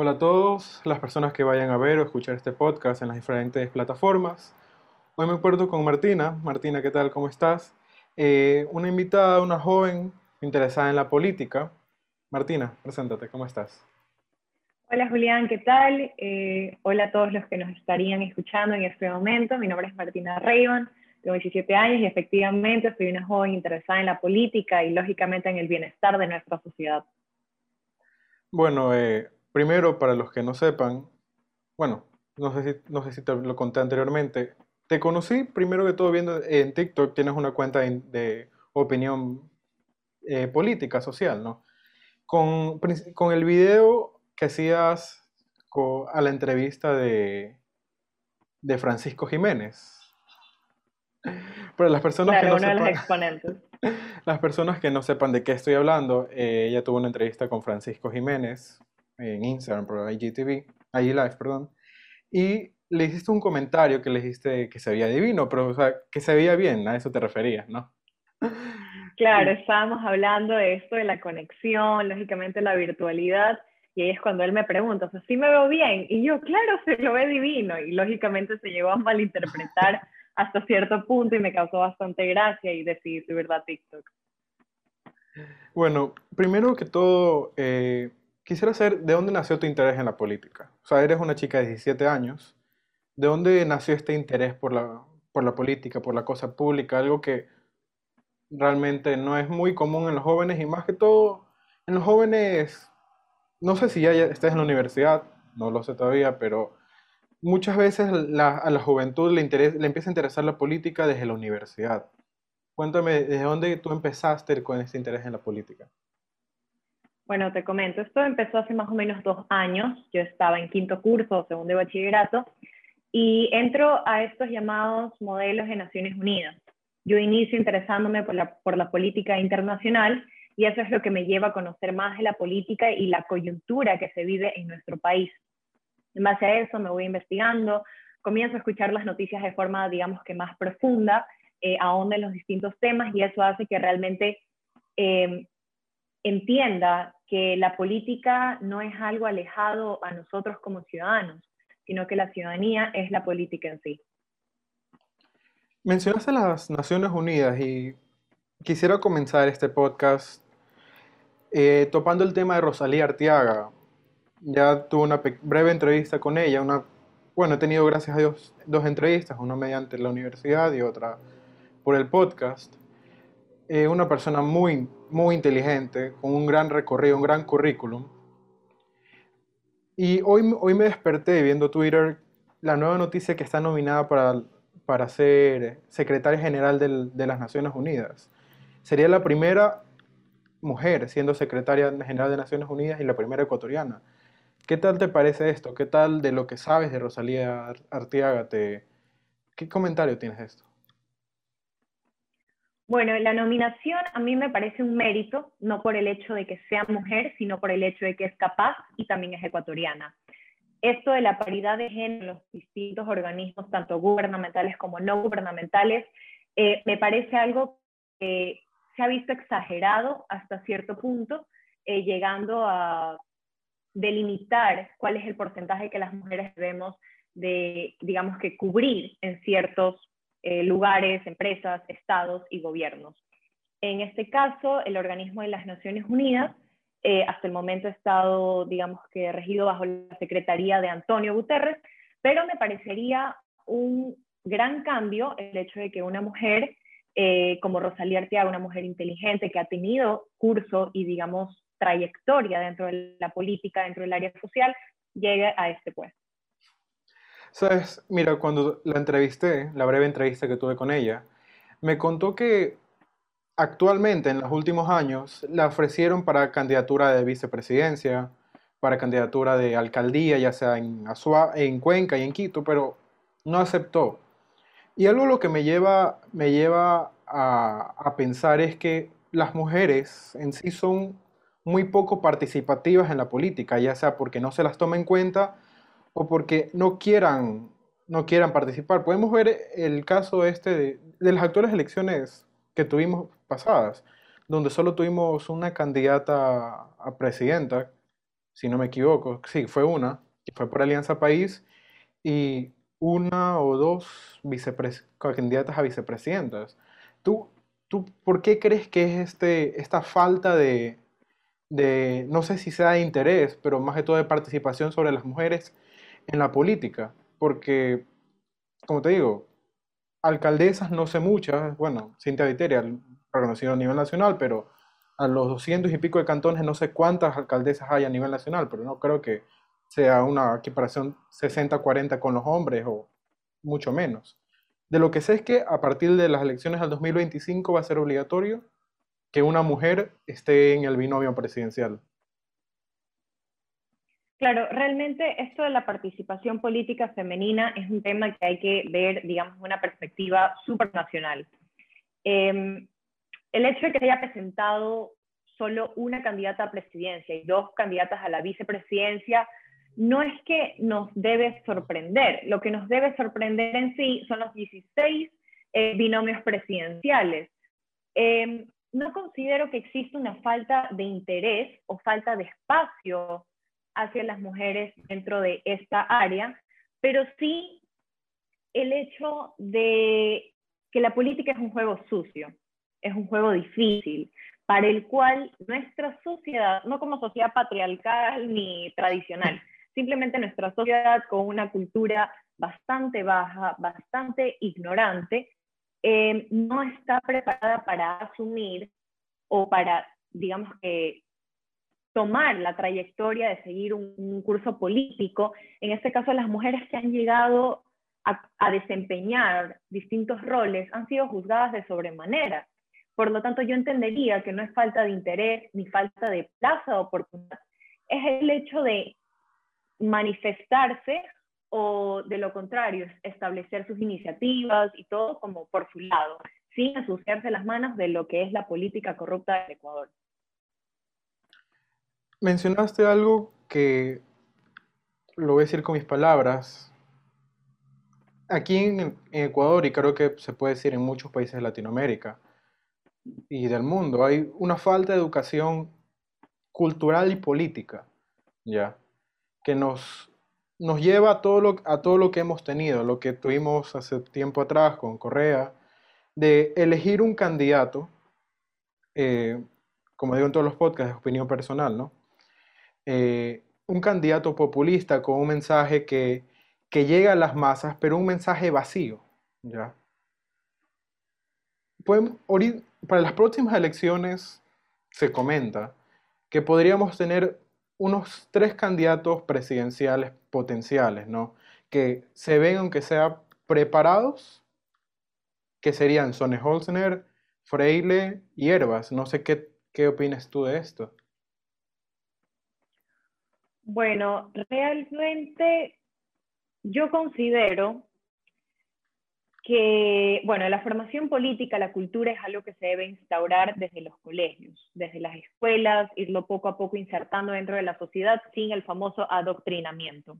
Hola a todos las personas que vayan a ver o escuchar este podcast en las diferentes plataformas. Hoy me acuerdo con Martina. Martina, ¿qué tal? ¿Cómo estás? Eh, una invitada, una joven interesada en la política. Martina, preséntate, ¿cómo estás? Hola Julián, ¿qué tal? Eh, hola a todos los que nos estarían escuchando en este momento. Mi nombre es Martina Reyban, tengo 17 años y efectivamente soy una joven interesada en la política y lógicamente en el bienestar de nuestra sociedad. Bueno, eh, primero para los que no sepan, bueno, no sé, si, no sé si te lo conté anteriormente, te conocí primero que todo viendo en TikTok, tienes una cuenta de, opinión eh, política, social, ¿no? Con, con el video que hacías a la entrevista de, de Francisco Jiménez. Pero las personas que no sepan, Las personas que no sepan de qué estoy hablando, eh, ella tuvo una entrevista con Francisco Jiménez en Instagram, por IGTV, IG Live, perdón, y le hiciste un comentario que le dijiste que se veía divino, pero o sea, que se veía bien, a eso te referías, ¿no? Claro, estábamos hablando de esto, de la conexión, lógicamente la virtualidad, y ahí es cuando él me pregunta, o sea, ¿sí me veo bien? Y yo, claro, se lo ve divino. Y lógicamente se llegó a malinterpretar hasta cierto punto y me causó bastante gracia y decidí subirlo a TikTok. Bueno, primero que todo, eh, quisiera saber de dónde nació tu interés en la política. O sea, eres una chica de 17 años. ¿De dónde nació este interés por la, por la política, por la cosa pública? Algo que realmente no es muy común en los jóvenes y más que todo en los jóvenes no sé si ya estés en la universidad, no lo sé todavía, pero muchas veces a la juventud le, le empieza a interesar la política desde la universidad. Cuéntame, ¿desde dónde tú empezaste con este interés en la política? Bueno, te comento, esto empezó hace más o menos dos años. Yo estaba en quinto curso, segundo de bachillerato, y entro a estos llamados modelos de Naciones Unidas. Yo inicio interesándome por la, por la política internacional y eso es lo que me lleva a conocer más de la política y la coyuntura que se vive en nuestro país. En base a eso me voy investigando, comienzo a escuchar las noticias de forma, digamos que más profunda, eh, ahonda en los distintos temas y eso hace que realmente em, entienda que la política no es algo alejado a nosotros como ciudadanos, sino que la ciudadanía es la política en sí. Mencionaste las Naciones Unidas y quisiera comenzar este podcast eh, topando el tema de Rosalía Artiaga, ya tuve una breve entrevista con ella, una, bueno, he tenido, gracias a Dios, dos entrevistas, una mediante la universidad y otra por el podcast. Eh, una persona muy, muy inteligente, con un gran recorrido, un gran currículum. Y hoy, hoy me desperté viendo Twitter la nueva noticia que está nominada para, para ser secretaria general de las Naciones Unidas. Sería la primera mujer siendo secretaria general de Naciones Unidas y la primera ecuatoriana. ¿Qué tal te parece esto? ¿Qué tal de lo que sabes de Rosalía Artiaga? ¿Qué comentario tienes de esto? Bueno, la nominación a mí me parece un mérito, no por el hecho de que sea mujer, sino por el hecho de que es capaz y también es ecuatoriana. Esto de la paridad de género en los distintos organismos, tanto gubernamentales como no gubernamentales, eh, me parece algo que se ha visto exagerado hasta cierto punto, eh, llegando a delimitar cuál es el porcentaje que las mujeres debemos de, digamos que, cubrir en ciertos eh, lugares, empresas, estados y gobiernos. En este caso, el organismo de las Naciones Unidas eh, hasta el momento ha estado, digamos que, regido bajo la Secretaría de Antonio Guterres, pero me parecería un gran cambio el hecho de que una mujer eh, como Rosalía Arteaga, una mujer inteligente que ha tenido curso y, digamos, trayectoria dentro de la política, dentro del área social, llegue a este puesto. Sabes, mira, cuando la entrevisté, la breve entrevista que tuve con ella, me contó que actualmente, en los últimos años, la ofrecieron para candidatura de vicepresidencia, para candidatura de alcaldía, ya sea en, en Cuenca y en Quito, pero no aceptó. Y algo lo que me lleva, me lleva a, pensar es que las mujeres en sí son muy poco participativas en la política, ya sea porque no se las toma en cuenta o porque no quieran, no quieran participar. Podemos ver el caso este de, de las actuales elecciones que tuvimos pasadas, donde solo tuvimos una candidata a presidenta, si no me equivoco. Sí, fue una, que fue por Alianza País, y una o dos candidatas a vicepresidentas. ¿Tú, ¿Tú por qué crees que es este, esta falta de, de, no sé si sea de interés, pero más que todo de participación sobre las mujeres en la política? Porque, como te digo, alcaldesas no sé muchas, bueno, Cintia Viteria, reconocido a nivel nacional, pero a los 200 y pico de cantones no sé cuántas alcaldesas hay a nivel nacional, pero no creo que sea una equiparación 60-40 con los hombres o mucho menos. De lo que sé es que a partir de las elecciones del 2025 va a ser obligatorio que una mujer esté en el binomio presidencial. Claro, realmente esto de la participación política femenina es un tema que hay que ver, digamos, una perspectiva supranacional. Eh, el hecho de que haya presentado solo una candidata a presidencia y dos candidatas a la vicepresidencia no es que nos debe sorprender. Lo que nos debe sorprender en sí son los 16 eh, binomios presidenciales. Em, no considero que exista una falta de interés o falta de espacio hacia las mujeres dentro de esta área, pero sí el hecho de que la política es un juego sucio es un juego difícil, para el cual nuestra sociedad, no como sociedad patriarcal ni tradicional, simplemente nuestra sociedad con una cultura bastante baja, bastante ignorante, eh, no está preparada para asumir o para, digamos que, tomar la trayectoria de seguir un, curso político, en este caso las mujeres que han llegado a desempeñar distintos roles han sido juzgadas de sobremanera. Por lo tanto, yo entendería que no es falta de interés ni falta de plaza o oportunidad, es el hecho de manifestarse o de lo contrario, establecer sus iniciativas y todo como por su lado, sin asociarse las manos de lo que es la política corrupta del Ecuador. Mencionaste algo que lo voy a decir con mis palabras. Aquí en, Ecuador, y creo que se puede decir en muchos países de Latinoamérica, y del mundo. Hay una falta de educación cultural y política, ¿ya? Que nos, nos lleva a todo, lo, a todo lo que hemos tenido, lo que tuvimos hace tiempo atrás con Correa, de elegir un candidato, eh, como digo en todos los podcasts, es opinión personal, ¿no? Eh, un candidato populista con un mensaje que, que llega a las masas, pero un mensaje vacío, ¿ya? Podemos, para las próximas elecciones se comenta que podríamos tener unos tres candidatos presidenciales potenciales, ¿no? Que se ven, aunque sea preparados, que serían Sonne Holzner, Freile y Herbas. No sé qué, qué opinas tú de esto. Bueno, realmente yo considero que, bueno, la formación política, la cultura es algo que se debe instaurar desde los colegios, desde las escuelas, irlo poco a poco insertando dentro de la sociedad sin el famoso adoctrinamiento.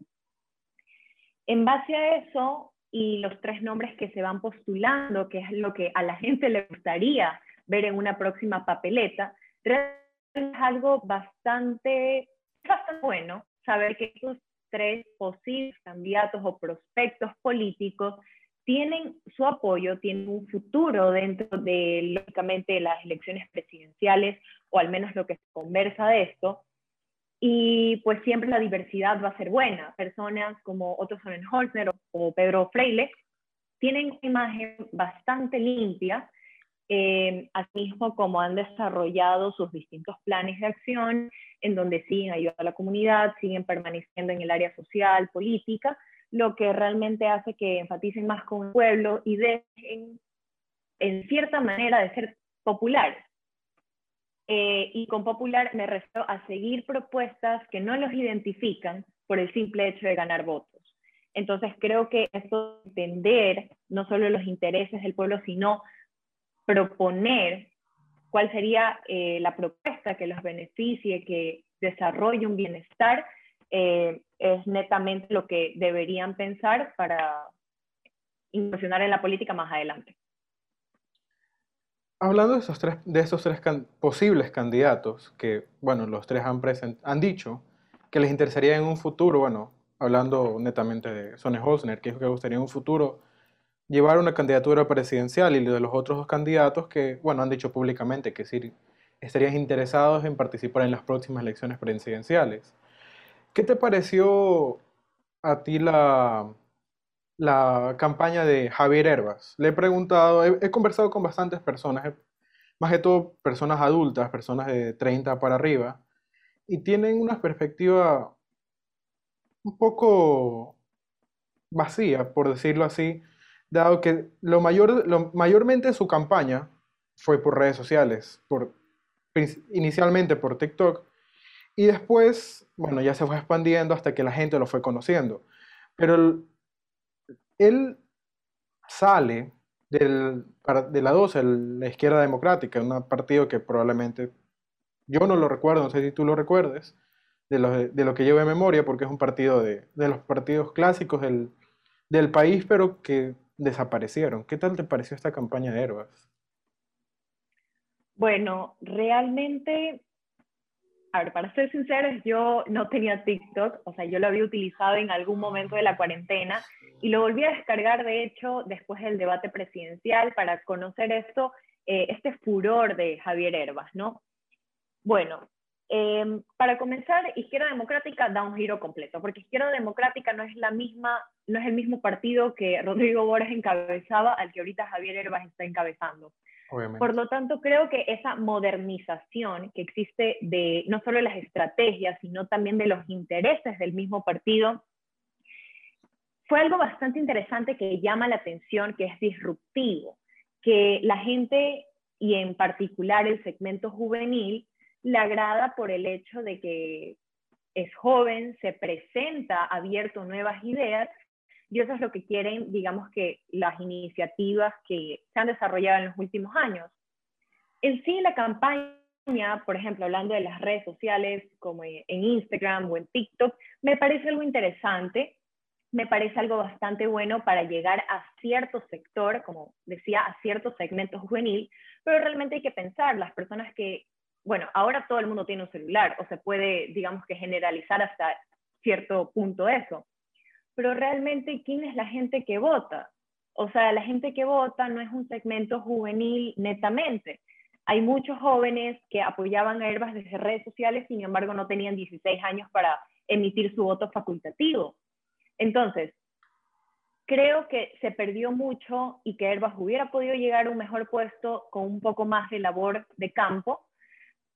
En base a eso y los tres nombres que se van postulando, que es lo que a la gente le gustaría ver en una próxima papeleta, es algo bastante, bastante bueno saber que estos tres posibles candidatos o prospectos políticos tienen su apoyo, tienen un futuro dentro de, lógicamente, las elecciones presidenciales, o al menos lo que se conversa de esto, y pues siempre la diversidad va a ser buena. Personas como Otto Sonnenholzner o Pedro Freile tienen una imagen bastante limpia, eh, mismo como han desarrollado sus distintos planes de acción, en donde siguen ayudando a la comunidad, siguen permaneciendo en el área social, política, lo que realmente hace que enfaticen más con el pueblo y dejen, en cierta manera, de ser populares. Eh, y con popular me refiero a seguir propuestas que no los identifican por el simple hecho de ganar votos. Entonces creo que esto entender no solo los intereses del pueblo, sino proponer cuál sería eh, la propuesta que los beneficie, que desarrolle un bienestar, eh, es netamente lo que deberían pensar para incursionar en la política más adelante. Hablando de esos tres, de esos tres posibles candidatos que, bueno, los tres han, han dicho, que les interesaría en un futuro, bueno, hablando netamente de Sonne Holzner, que es que gustaría en un futuro llevar una candidatura presidencial y de los otros dos candidatos que, bueno, han dicho públicamente que sí estarían interesados en participar en las próximas elecciones presidenciales. ¿Qué te pareció a ti la, la campaña de Javier Herbas? Le he preguntado, he, conversado con bastantes personas, más que todo personas adultas, personas de 30 para arriba, y tienen una perspectiva un poco vacía, por decirlo así, dado que lo, mayor, lo mayormente su campaña fue por redes sociales, por, inicialmente por TikTok, y después, bueno, ya se fue expandiendo hasta que la gente lo fue conociendo. Pero él, sale del, de la 12, la izquierda democrática, un partido que probablemente yo no lo recuerdo, no sé si tú lo recuerdes, de lo, de lo que llevo en memoria, porque es un partido de, de los partidos clásicos del, del país, pero que desaparecieron. ¿Qué tal te pareció esta campaña de Herbas? Bueno, realmente, a ver, para ser sinceros, yo no tenía TikTok, o sea, yo lo había utilizado en algún momento de la cuarentena y lo volví a descargar, de hecho, después del debate presidencial para conocer esto, eh, este furor de Javier Herbas, ¿no? Bueno, Em, para comenzar, Izquierda Democrática da un giro completo, porque Izquierda Democrática no es la misma, no es el mismo partido que Rodrigo Borges encabezaba al que ahorita Javier Herbas está encabezando. Por lo tanto, creo que esa modernización que existe de no solo las estrategias, sino también de los intereses del mismo partido, fue algo bastante interesante que llama la atención, que es disruptivo, que la gente y en particular el segmento juvenil le agrada por el hecho de que es joven, se presenta abierto a nuevas ideas y eso es lo que quieren, digamos que las iniciativas que se han desarrollado en los últimos años. En sí, la campaña, por ejemplo, hablando de las redes sociales como en Instagram o en TikTok, me parece algo interesante, me parece algo bastante bueno para llegar a cierto sector, como decía, a cierto segmento juvenil, pero realmente hay que pensar, las personas que bueno, ahora todo el mundo tiene un celular o se puede, digamos que generalizar hasta cierto punto eso. Pero realmente, ¿quién es la gente que vota? O sea, la gente que vota no es un segmento juvenil netamente. Hay muchos jóvenes que apoyaban a Herbas desde redes sociales, sin embargo, no tenían 16 años para emitir su voto facultativo. Entonces, creo que se perdió mucho y que Herbas hubiera podido llegar a un mejor puesto con un poco más de labor de campo,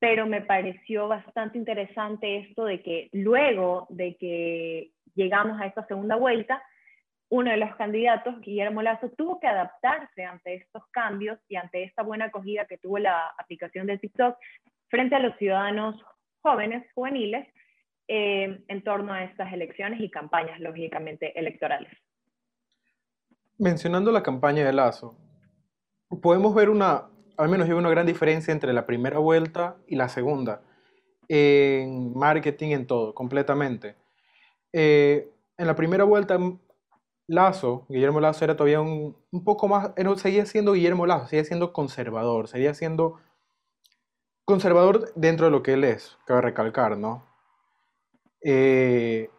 pero me pareció bastante interesante esto de que luego de que llegamos a esta segunda vuelta, uno de los candidatos, Guillermo Lazo, tuvo que adaptarse ante estos cambios y ante esta buena acogida que tuvo la aplicación de TikTok frente a los ciudadanos jóvenes, juveniles, eh, en torno a estas elecciones y campañas, lógicamente, electorales. Mencionando la campaña de Lazo, podemos ver una al menos yo una gran diferencia entre la primera vuelta y la segunda. En marketing, en todo, completamente. Eh, en la primera vuelta, Lazo, Guillermo Lazo era todavía un, poco más, seguía siendo Guillermo Lazo, seguía siendo conservador, seguía siendo conservador dentro de lo que él es, cabe recalcar, ¿no? Eh,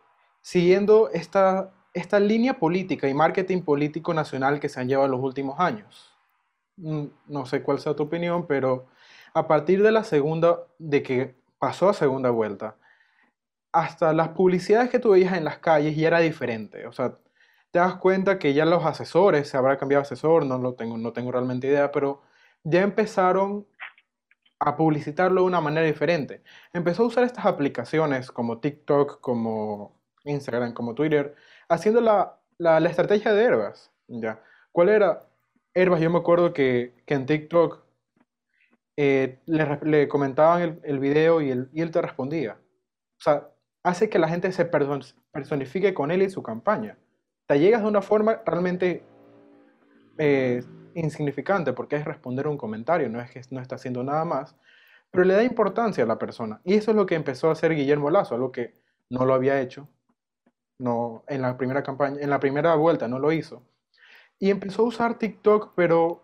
siguiendo esta, esta línea política y marketing político nacional que se han llevado en los últimos años. Mm, no sé cuál sea tu opinión, pero a partir de la segunda, de que pasó a segunda vuelta, hasta las publicidades que tú veías en las calles ya era diferente. O sea, te das cuenta que ya los asesores, se habrá cambiado asesor, no lo tengo, no tengo realmente idea, pero ya empezaron a publicitarlo de una manera diferente. Empezó a usar estas aplicaciones como TikTok, como Instagram, como Twitter, haciendo la, la, estrategia de herbas. ¿ya? ¿Cuál era? Herbas, yo me acuerdo que, en TikTok eh, le, comentaban el, video y, él te respondía. O sea, hace que la gente se personifique con él y su campaña. Te llegas de una forma realmente eh, insignificante porque es responder un comentario, no es que no está haciendo nada más, pero le da importancia a la persona. Y eso es lo que empezó a hacer Guillermo Lazo, algo que no lo había hecho. No, en la primera campaña, en la primera vuelta no lo hizo. Y empezó a usar TikTok, pero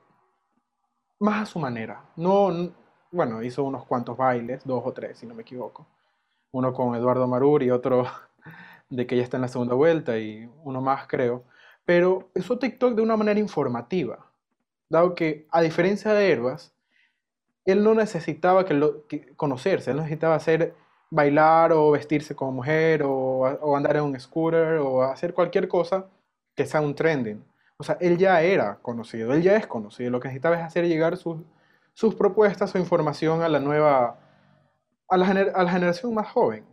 más a su manera. No, bueno, hizo unos cuantos bailes, dos o tres, si no me equivoco. uno con Eduardo Marur y otro de que ya está en la segunda vuelta y uno más creo, pero usó TikTok de una manera informativa, dado que a diferencia de Herbas, él no necesitaba que lo, conocerse, él necesitaba hacer bailar o vestirse como mujer o, o, andar en un scooter o hacer cualquier cosa que sea un trending. O sea, él ya era conocido, él ya es conocido. Lo que necesitaba es hacer llegar sus, sus propuestas o información a la nueva, a la, a la generación más joven.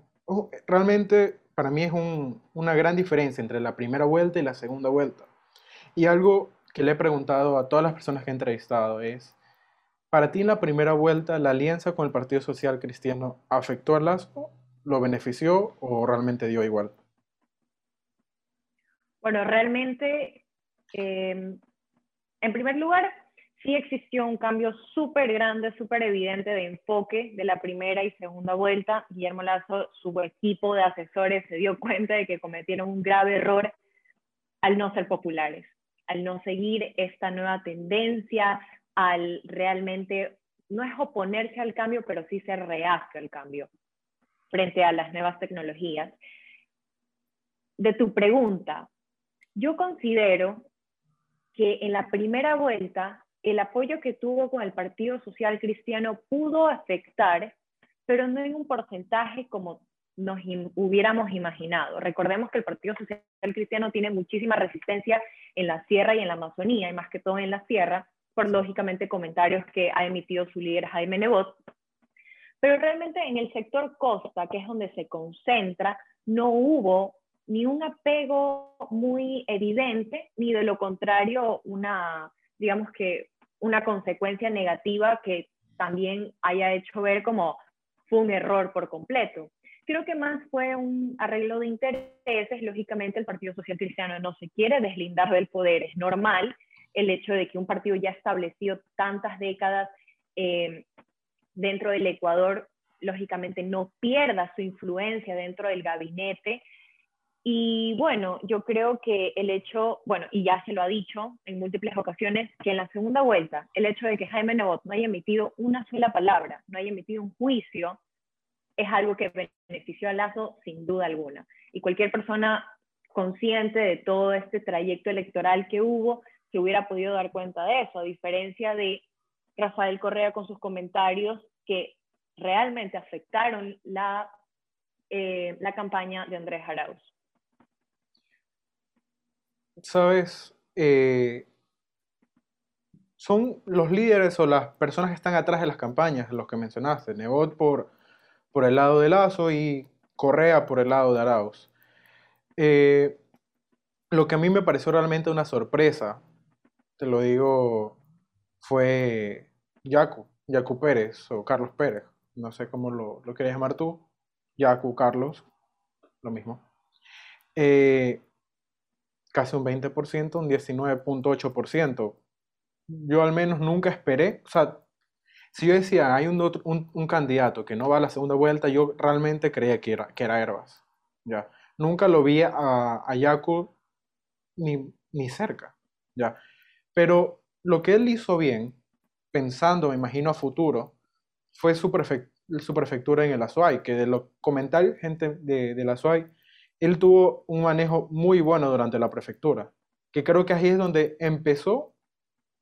Realmente para mí es un, una gran diferencia entre la primera vuelta y la segunda vuelta. Y algo que le he preguntado a todas las personas que he entrevistado es, para ti en la primera vuelta, ¿la alianza con el Partido Social Cristiano afectó al Lazo, lo benefició o realmente dio igual? Bueno, realmente, em, en primer lugar, sí existió un cambio súper grande, súper evidente de enfoque de la primera y segunda vuelta. Guillermo Lazo, su equipo de asesores se dio cuenta de que cometieron un grave error al no ser populares, al no seguir esta nueva tendencia, al realmente, no es oponerse al cambio, pero sí ser reacio al cambio frente a las nuevas tecnologías. De tu pregunta, yo considero que en la primera vuelta el apoyo que tuvo con el Partido Social Cristiano pudo afectar, pero no en un porcentaje como nos hubiéramos imaginado. Recordemos que el Partido Social Cristiano tiene muchísima resistencia en la sierra y en la Amazonía, y más que todo en la sierra, por lógicamente comentarios que ha emitido su líder Jaime Nebot. Pero realmente en el sector costa, que es donde se concentra, no hubo ni un apego muy evidente, ni de lo contrario una, digamos que, una consecuencia negativa que también haya hecho ver como fue un error por completo. Creo que más fue un arreglo de intereses. Lógicamente, el Partido Social Cristiano no se quiere deslindar del poder. Es normal el hecho de que un partido ya establecido tantas décadas eh, dentro del Ecuador, lógicamente no pierda su influencia dentro del gabinete. Y bueno, yo creo que el hecho, bueno, y ya se lo ha dicho en múltiples ocasiones, que en la segunda vuelta, el hecho de que Jaime Nebot no haya emitido una sola palabra, no haya emitido un juicio, es algo que benefició a Lazo sin duda alguna. Y cualquier persona consciente de todo este trayecto electoral que hubo, se hubiera podido dar cuenta de eso, a diferencia de Rafael Correa con sus comentarios que realmente afectaron la, eh, la campaña de Andrés Arauz. Sabes, eh, son los líderes o las personas que están atrás de las campañas, los que mencionaste, Nebot por, por el lado de Lazo y Correa por el lado de Arauz. Eh, lo que a mí me pareció realmente una sorpresa te lo digo, fue Yacu, Yacu Pérez o Carlos Pérez, no sé cómo lo, lo quieres llamar tú, Yacu, Carlos, lo mismo. Eh, casi un 20%, un 19.8%. Yo al menos nunca esperé, o sea, si yo decía, hay un, un, candidato que no va a la segunda vuelta, yo realmente creía que era, que era Herbas. ¿ya? Nunca lo vi a, a Yacu ni, ni cerca. ¿ya? Pero lo que él hizo bien, pensando, me imagino, a futuro, fue su, prefectura en el Azuay, que de los comentarios gente de, de la Azuay, él tuvo un manejo muy bueno durante la prefectura, que creo que ahí es donde empezó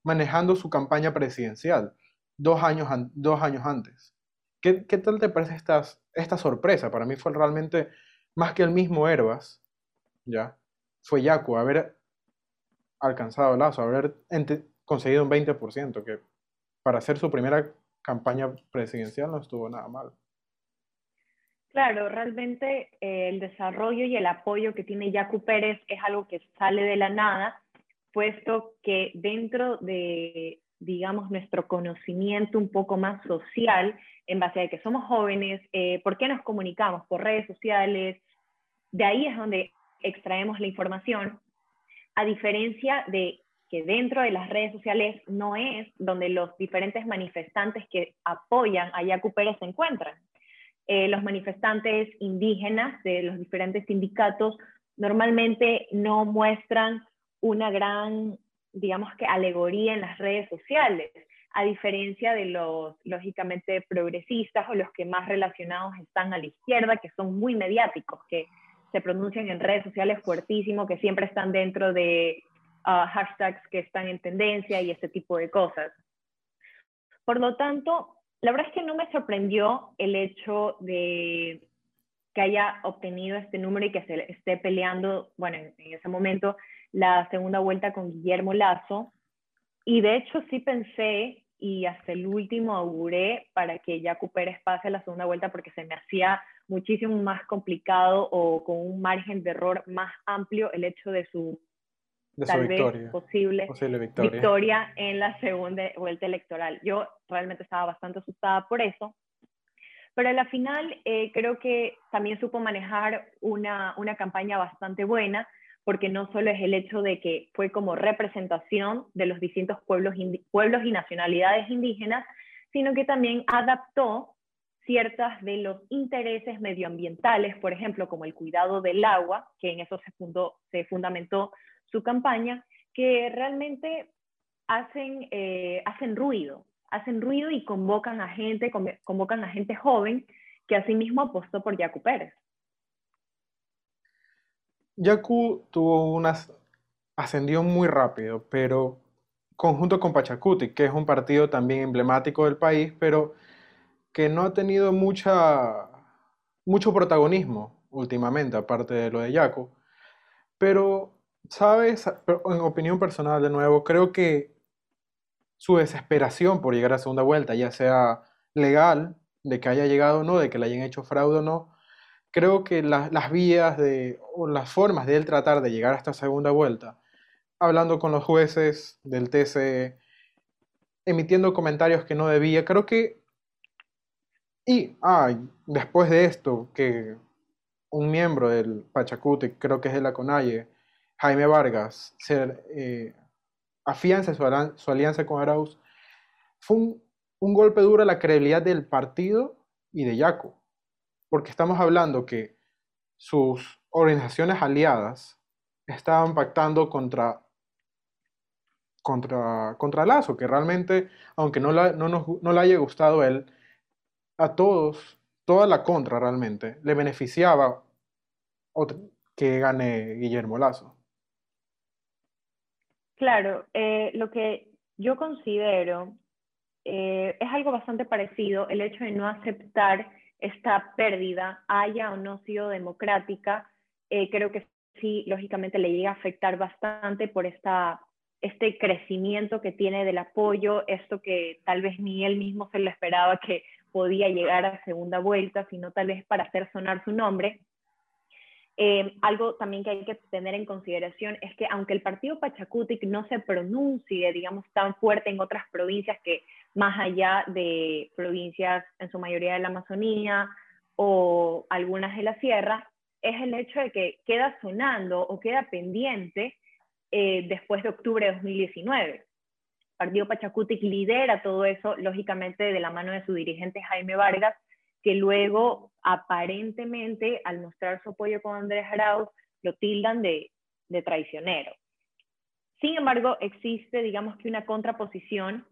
manejando su campaña presidencial, dos años, dos años antes. ¿Qué, ¿Qué, tal te parece estas, esta sorpresa? Para mí fue realmente más que el mismo Herbas, ¿ya? Fue Yacu, haber alcanzado Lazo, haber conseguido un 20%, que para hacer su primera campaña presidencial no estuvo nada mal. Claro, realmente eh, el desarrollo y el apoyo que tiene Yacu Pérez es algo que sale de la nada, puesto que dentro de, digamos, nuestro conocimiento un poco más social, en base a que somos jóvenes, eh, ¿por qué nos comunicamos? Por redes sociales, de ahí es donde extraemos la información a diferencia de que dentro de las redes sociales no es donde los diferentes manifestantes que apoyan a Yacu Pérez se encuentran. Eh, los manifestantes indígenas de los diferentes sindicatos normalmente no muestran una gran, digamos que, alegoría en las redes sociales. a diferencia de los lógicamente progresistas o los que más relacionados están a la izquierda, que son muy mediáticos, que se pronuncian en redes sociales fuertísimo, que siempre están dentro de ah, hashtags que están en tendencia y ese tipo de cosas. Por lo tanto, la verdad es que no me sorprendió el hecho de que haya obtenido este número y que se esté peleando, bueno, en, ese momento, la segunda vuelta con Guillermo Lazo. Y de hecho sí pensé y hasta el último auguré para que Jaco Pérez pase la segunda vuelta porque se me hacía muchísimo más complicado o con un margen de error más amplio el hecho de su, tal vez posible, victoria. victoria en la segunda vuelta electoral. Yo realmente estaba bastante asustada por eso pero a la final eh, creo que también supo manejar una, una campaña bastante buena, porque no solo es el hecho de que fue como representación de los distintos pueblos, pueblos y nacionalidades indígenas, sino que también adaptó ciertas de los intereses medioambientales, por ejemplo, como el cuidado del agua, que en eso se, fundó, se fundamentó su campaña, que realmente hacen, eh, hacen ruido, hacen ruido y convocan a gente, convocan a gente joven que asimismo apostó por Yacu Pérez. Yacu tuvo unas ascendió muy rápido, pero conjunto con Pachacuti, que es un partido también emblemático del país, pero que no ha tenido mucha, mucho protagonismo últimamente, aparte de lo de Yacu. Pero, ¿sabes? En opinión personal, de nuevo, creo que su desesperación por llegar a segunda vuelta, ya sea legal, de que haya llegado o no, de que le hayan hecho fraude o no, creo que las vías de, o las formas de él tratar de llegar a esta segunda vuelta, hablando con los jueces del TC, emitiendo comentarios que no debía, creo que... Y, ah, después de esto, que un miembro del Pachacuti, creo que es de la CONAIE, Jaime Vargas, ser, eh, afianza su, alianza con Arauz, fue un, golpe duro a la credibilidad del partido y de Yaco, porque estamos hablando que sus organizaciones aliadas estaban pactando contra, contra, contra Lazo, que realmente, aunque no, no, le haya gustado a él, a todos, toda la contra realmente, le beneficiaba que gane Guillermo Lazo. Claro, eh, lo que yo considero eh, es algo bastante parecido, el hecho de no aceptar esta pérdida, haya o no sido democrática, eh, creo que sí, lógicamente le llega a afectar bastante por esta, este crecimiento que tiene del apoyo, esto que tal vez ni él mismo se lo esperaba que podía llegar a segunda vuelta, sino tal vez para hacer sonar su nombre. Eh, algo también que hay que tener en consideración es que aunque el partido Pachacutic no se pronuncie, digamos, tan fuerte en otras provincias que más allá de provincias en su mayoría de la Amazonía o algunas de la sierra, es el hecho de que queda sonando o queda pendiente eh, después de octubre de 2019. El partido Pachacutic lidera todo eso, lógicamente, de la mano de su dirigente Jaime Vargas, que luego aparentemente al mostrar su apoyo con Andrés Arauz lo tildan de, traicionero. Sin embargo, existe, digamos que una contraposición,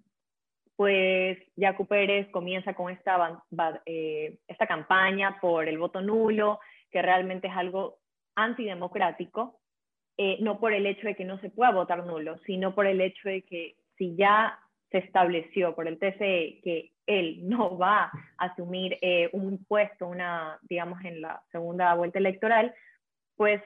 pues Jaco Pérez comienza con esta, eh, esta campaña por el voto nulo, que realmente es algo antidemocrático, eh, no por el hecho de que no se pueda votar nulo, sino por el hecho de que si ya se estableció por el TCE que él no va a asumir eh, un puesto, una, digamos, en la segunda vuelta electoral, pues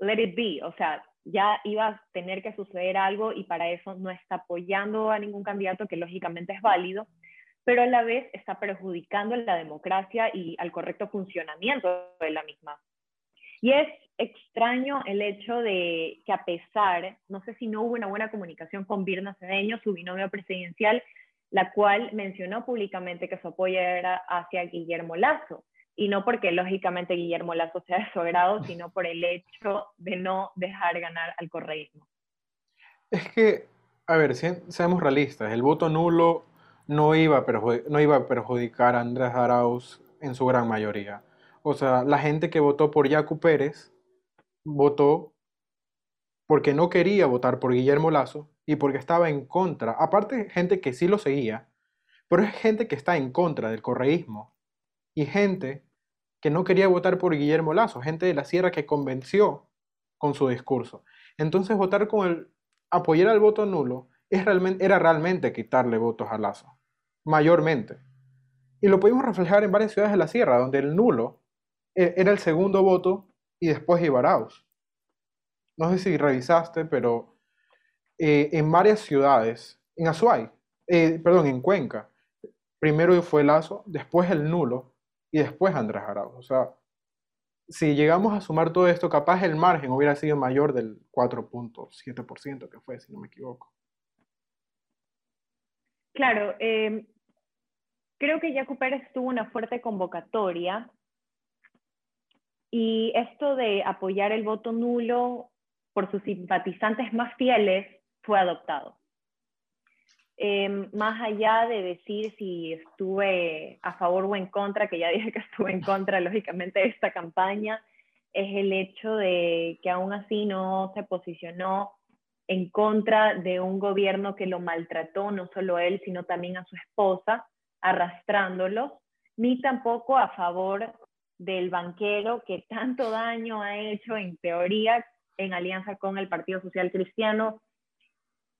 let it be, o sea, ya iba a tener que suceder algo y para eso no está apoyando a ningún candidato, que lógicamente es válido, pero a la vez está perjudicando la democracia y al correcto funcionamiento de la misma. Y es extraño el hecho de que a pesar, no sé si no hubo una buena comunicación con Virna Cedeño, su binomio presidencial, la cual mencionó públicamente que su apoyo era hacia Guillermo Lazo, y no porque lógicamente Guillermo Lazo sea de su agrado, sino por el hecho de no dejar ganar al correísmo. Es que, a ver, seamos realistas, el voto nulo no iba a, no iba a perjudicar a Andrés Arauz en su gran mayoría. O sea, la gente que votó por Yacu Pérez votó porque no quería votar por Guillermo Lazo y porque estaba en contra, aparte gente que sí lo seguía, pero es gente que está en contra del correísmo y gente que no quería votar por Guillermo Lazo, gente de la sierra que convenció con su discurso. Entonces votar con el, apoyar al voto nulo es realmente, era realmente quitarle votos a Lazo, mayormente. Y lo pudimos reflejar en varias ciudades de la sierra, donde el nulo e, era el segundo voto y después Ibaraus. No sé si revisaste, pero eh, en varias ciudades, en Azuay, eh, perdón, en Cuenca, primero fue Lazo, después el nulo y después Andrés Arauz. O sea, si llegamos a sumar todo esto, capaz el margen hubiera sido mayor del 4.7% que fue, si no me equivoco. Claro, eh, creo que Jaco Pérez tuvo una fuerte convocatoria y esto de apoyar el voto nulo por sus simpatizantes más fieles fue adoptado. Em, más allá de decir si estuve a favor o en contra, que ya dije que estuve en contra, lógicamente, de esta campaña, es el hecho de que aún así no se posicionó en contra de un gobierno que lo maltrató, no solo él, sino también a su esposa, arrastrándolos, ni tampoco a favor del banquero que tanto daño ha hecho en teoría en alianza con el Partido Social Cristiano,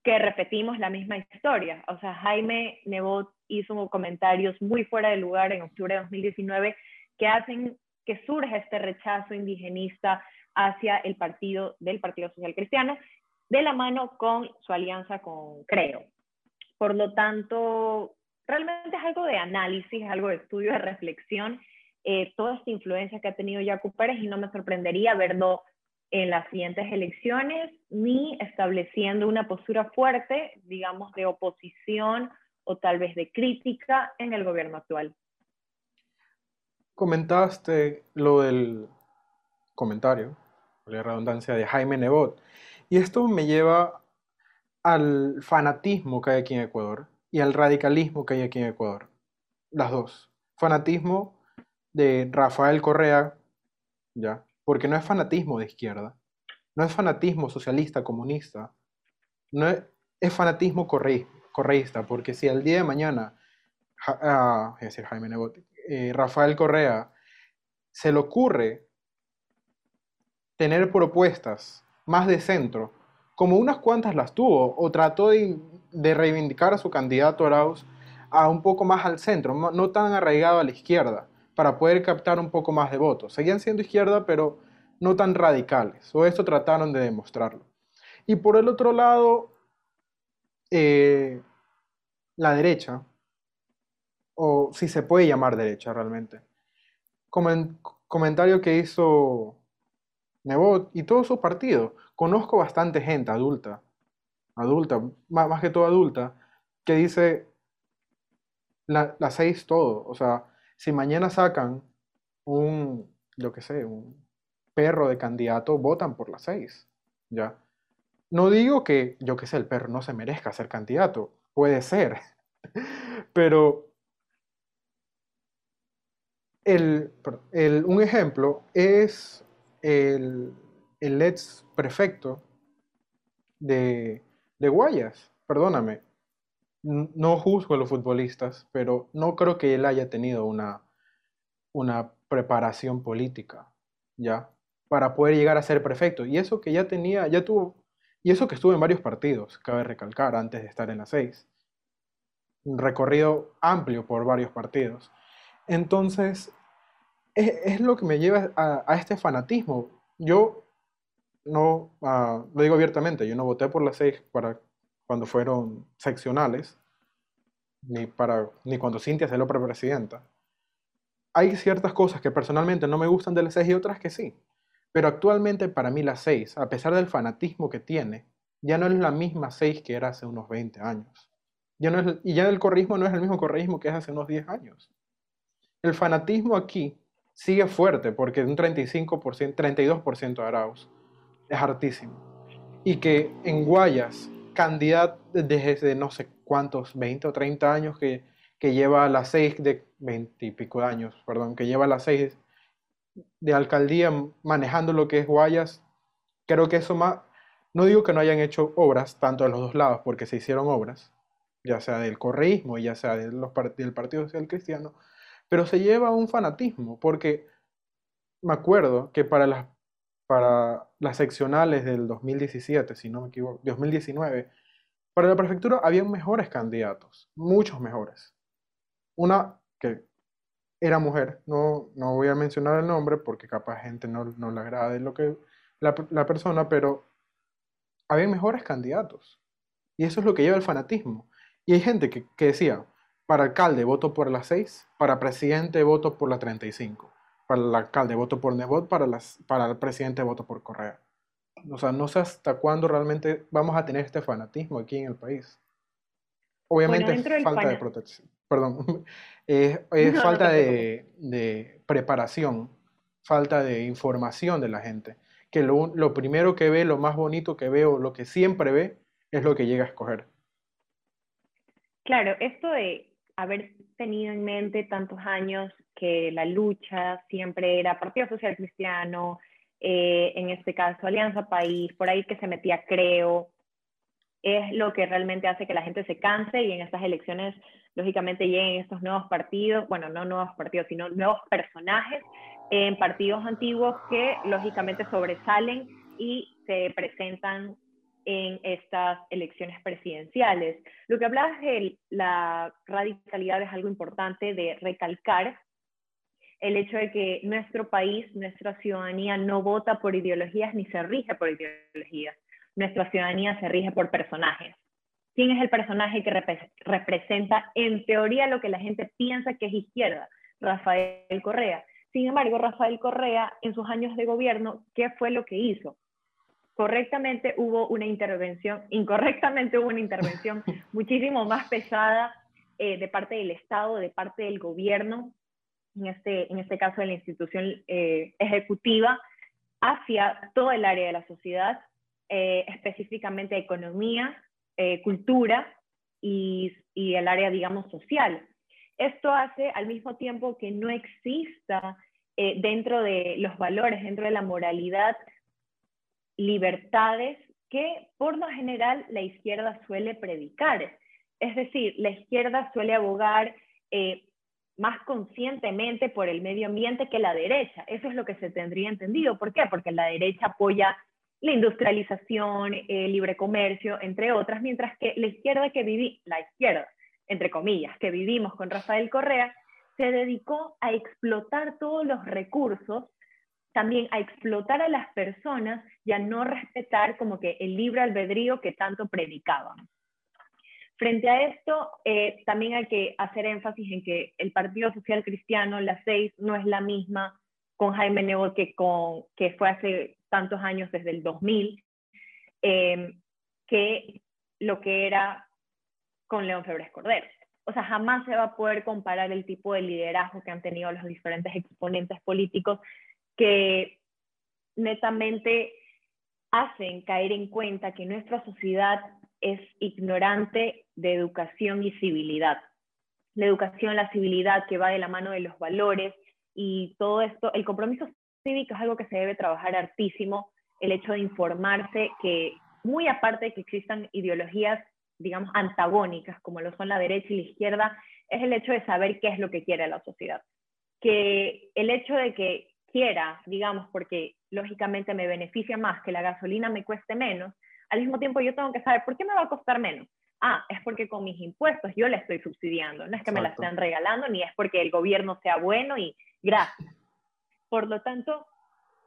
que repetimos la misma historia. O sea, Jaime Nebot hizo comentarios muy fuera de lugar en octubre de 2019 que hacen que surja este rechazo indigenista hacia el partido del Partido Social Cristiano, de la mano con su alianza con Creo. Por lo tanto, realmente es algo de análisis, algo de estudio, de reflexión, eh, toda esta influencia que ha tenido Jaco Pérez y no me sorprendería verlo en las siguientes elecciones, ni estableciendo una postura fuerte, digamos, de oposición o tal vez de crítica en el gobierno actual. Comentaste lo del comentario, la redundancia de Jaime Nebot, y esto me lleva al fanatismo que hay aquí en Ecuador y al radicalismo que hay aquí en Ecuador. Las dos. Fanatismo de Rafael Correa, ya, porque no es fanatismo de izquierda, no es fanatismo socialista, comunista, no es, fanatismo correísta, porque si al día de mañana, ah, decir, Jaime eh, Rafael Correa se le ocurre tener propuestas más de centro, como unas cuantas las tuvo, o trató de, reivindicar a su candidato Arauz a un poco más al centro, no tan arraigado a la izquierda para poder captar un poco más de votos. Seguían siendo izquierda, pero no tan radicales, o esto trataron de demostrarlo. Y por el otro lado, eh, la derecha, o si se puede llamar derecha realmente, como el comentario que hizo Nebot y todo su partido, conozco bastante gente adulta, adulta, más, que todo adulta, que dice la, la seis todo, o sea, si mañana sacan un, yo qué sé, un perro de candidato, votan por las seis. ¿ya? No digo que, yo qué sé, el perro no se merezca ser candidato, puede ser, pero el, un ejemplo es el, el ex prefecto de, de Guayas, perdóname, no juzgo a los futbolistas, pero no creo que él haya tenido una, una preparación política, ¿ya? Para poder llegar a ser prefecto. Y eso que ya tenía, ya tuvo, y eso que estuvo en varios partidos, cabe recalcar, antes de estar en la seis. Un recorrido amplio por varios partidos. Entonces, es, lo que me lleva a, este fanatismo. Yo no, ah, lo digo abiertamente, yo no voté por las seis para cuando fueron seccionales, ni, para, ni cuando Cintia se lo presidenta. Hay ciertas cosas que personalmente no me gustan de las seis y otras que sí. Pero actualmente para mí la seis, a pesar del fanatismo que tiene, ya no es la misma seis que era hace unos 20 años. Ya no y ya el correísmo no es el mismo correísmo que es hace unos 10 años. El fanatismo aquí sigue fuerte porque un 35%, 32% de Arauz es hartísimo. Y que en Guayas candidato desde no sé cuántos, 20 o 30 años que, que lleva las seis de 20 y pico años, perdón, que lleva las seis de alcaldía manejando lo que es Guayas, creo que eso más, No digo que no hayan hecho obras, tanto de los dos lados, porque se hicieron obras, ya sea del correísmo, ya sea del Partido Social Cristiano, pero se lleva un fanatismo, porque me acuerdo que para las, para las seccionales del 2017, si no me equivoco, 2019, para la prefectura habían mejores candidatos, muchos mejores. Una que era mujer, no, no voy a mencionar el nombre porque capaz gente no, no le agrade lo que la, la persona, pero había mejores candidatos. Y eso es lo que lleva el fanatismo. Y hay gente que, que decía, para alcalde voto por la 6, para presidente voto por la 35, para el alcalde voto por Nebot, para, las, para el presidente voto por Correa. O sea, no sé hasta cuándo realmente vamos a tener este fanatismo aquí en el país. Obviamente falta de protección, perdón, es, falta de, de, preparación, falta de información de la gente, que lo, lo primero que ve, lo más bonito que ve o lo que siempre ve es lo que llega a escoger. Claro, esto de haber tenido en mente tantos años que la lucha siempre era Partido Social Cristiano, eh, en este caso Alianza País, por ahí que se metía Creo, es lo que realmente hace que la gente se canse y en estas elecciones, lógicamente, lleguen estos nuevos partidos, bueno, no nuevos partidos, sino nuevos personajes en partidos antiguos que lógicamente sobresalen y se presentan en estas elecciones presidenciales. Lo que hablabas de la radicalidad es algo importante de recalcar el hecho de que nuestro país, nuestra ciudadanía no vota por ideologías ni se rige por ideologías. Nuestra ciudadanía se rige por personajes. ¿Quién es el personaje que representa en teoría lo que la gente piensa que es izquierda? Rafael Correa. Sin embargo, Rafael Correa, en sus años de gobierno, ¿qué fue lo que hizo? Correctamente hubo una intervención, incorrectamente hubo una intervención muchísimo más pesada eh, de parte del Estado, de parte del gobierno, en este, en este caso de la institución eh, ejecutiva, hacia todo el área de la sociedad, eh, específicamente economía, cultura y, y el área, digamos, social. Esto hace al mismo tiempo que no exista dentro de los valores, dentro de la moralidad, libertades que por lo general la izquierda suele predicar. Es decir, la izquierda suele abogar eh, más conscientemente por el medio ambiente que la derecha. Eso es lo que se tendría entendido. ¿Por qué? Porque la derecha apoya la industrialización, el libre comercio, entre otras, mientras que la izquierda que viví, la izquierda, entre comillas, que vivimos con Rafael Correa, se dedicó a explotar todos los recursos también a explotar a las personas y a no respetar como que el libre albedrío que tanto predicaban. Frente a esto, eh, también hay que hacer énfasis en que el Partido Social Cristiano, la seis, no es la misma con Jaime Nebot que, con, que fue hace tantos años, desde el 2000, em, que lo que era con León Febres Cordero. O sea, jamás se va a poder comparar el tipo de liderazgo que han tenido los diferentes exponentes políticos que netamente hacen caer en cuenta que nuestra sociedad es ignorante de educación y civilidad. La educación, la civilidad que va de la mano de los valores y todo esto, el compromiso cívico es algo que se debe trabajar hartísimo, el hecho de informarse que muy aparte de que existan ideologías, digamos, antagónicas, como lo son la derecha y la izquierda, es el hecho de saber qué es lo que quiere la sociedad. Que el hecho de que quiera, digamos, porque lógicamente me beneficia más que la gasolina me cueste menos, al mismo tiempo yo tengo que saber por qué me va a costar menos. Ah, es porque con mis impuestos yo la estoy subsidiando, no es que me la estén regalando, ni es porque el gobierno sea bueno y gracias. Por lo tanto,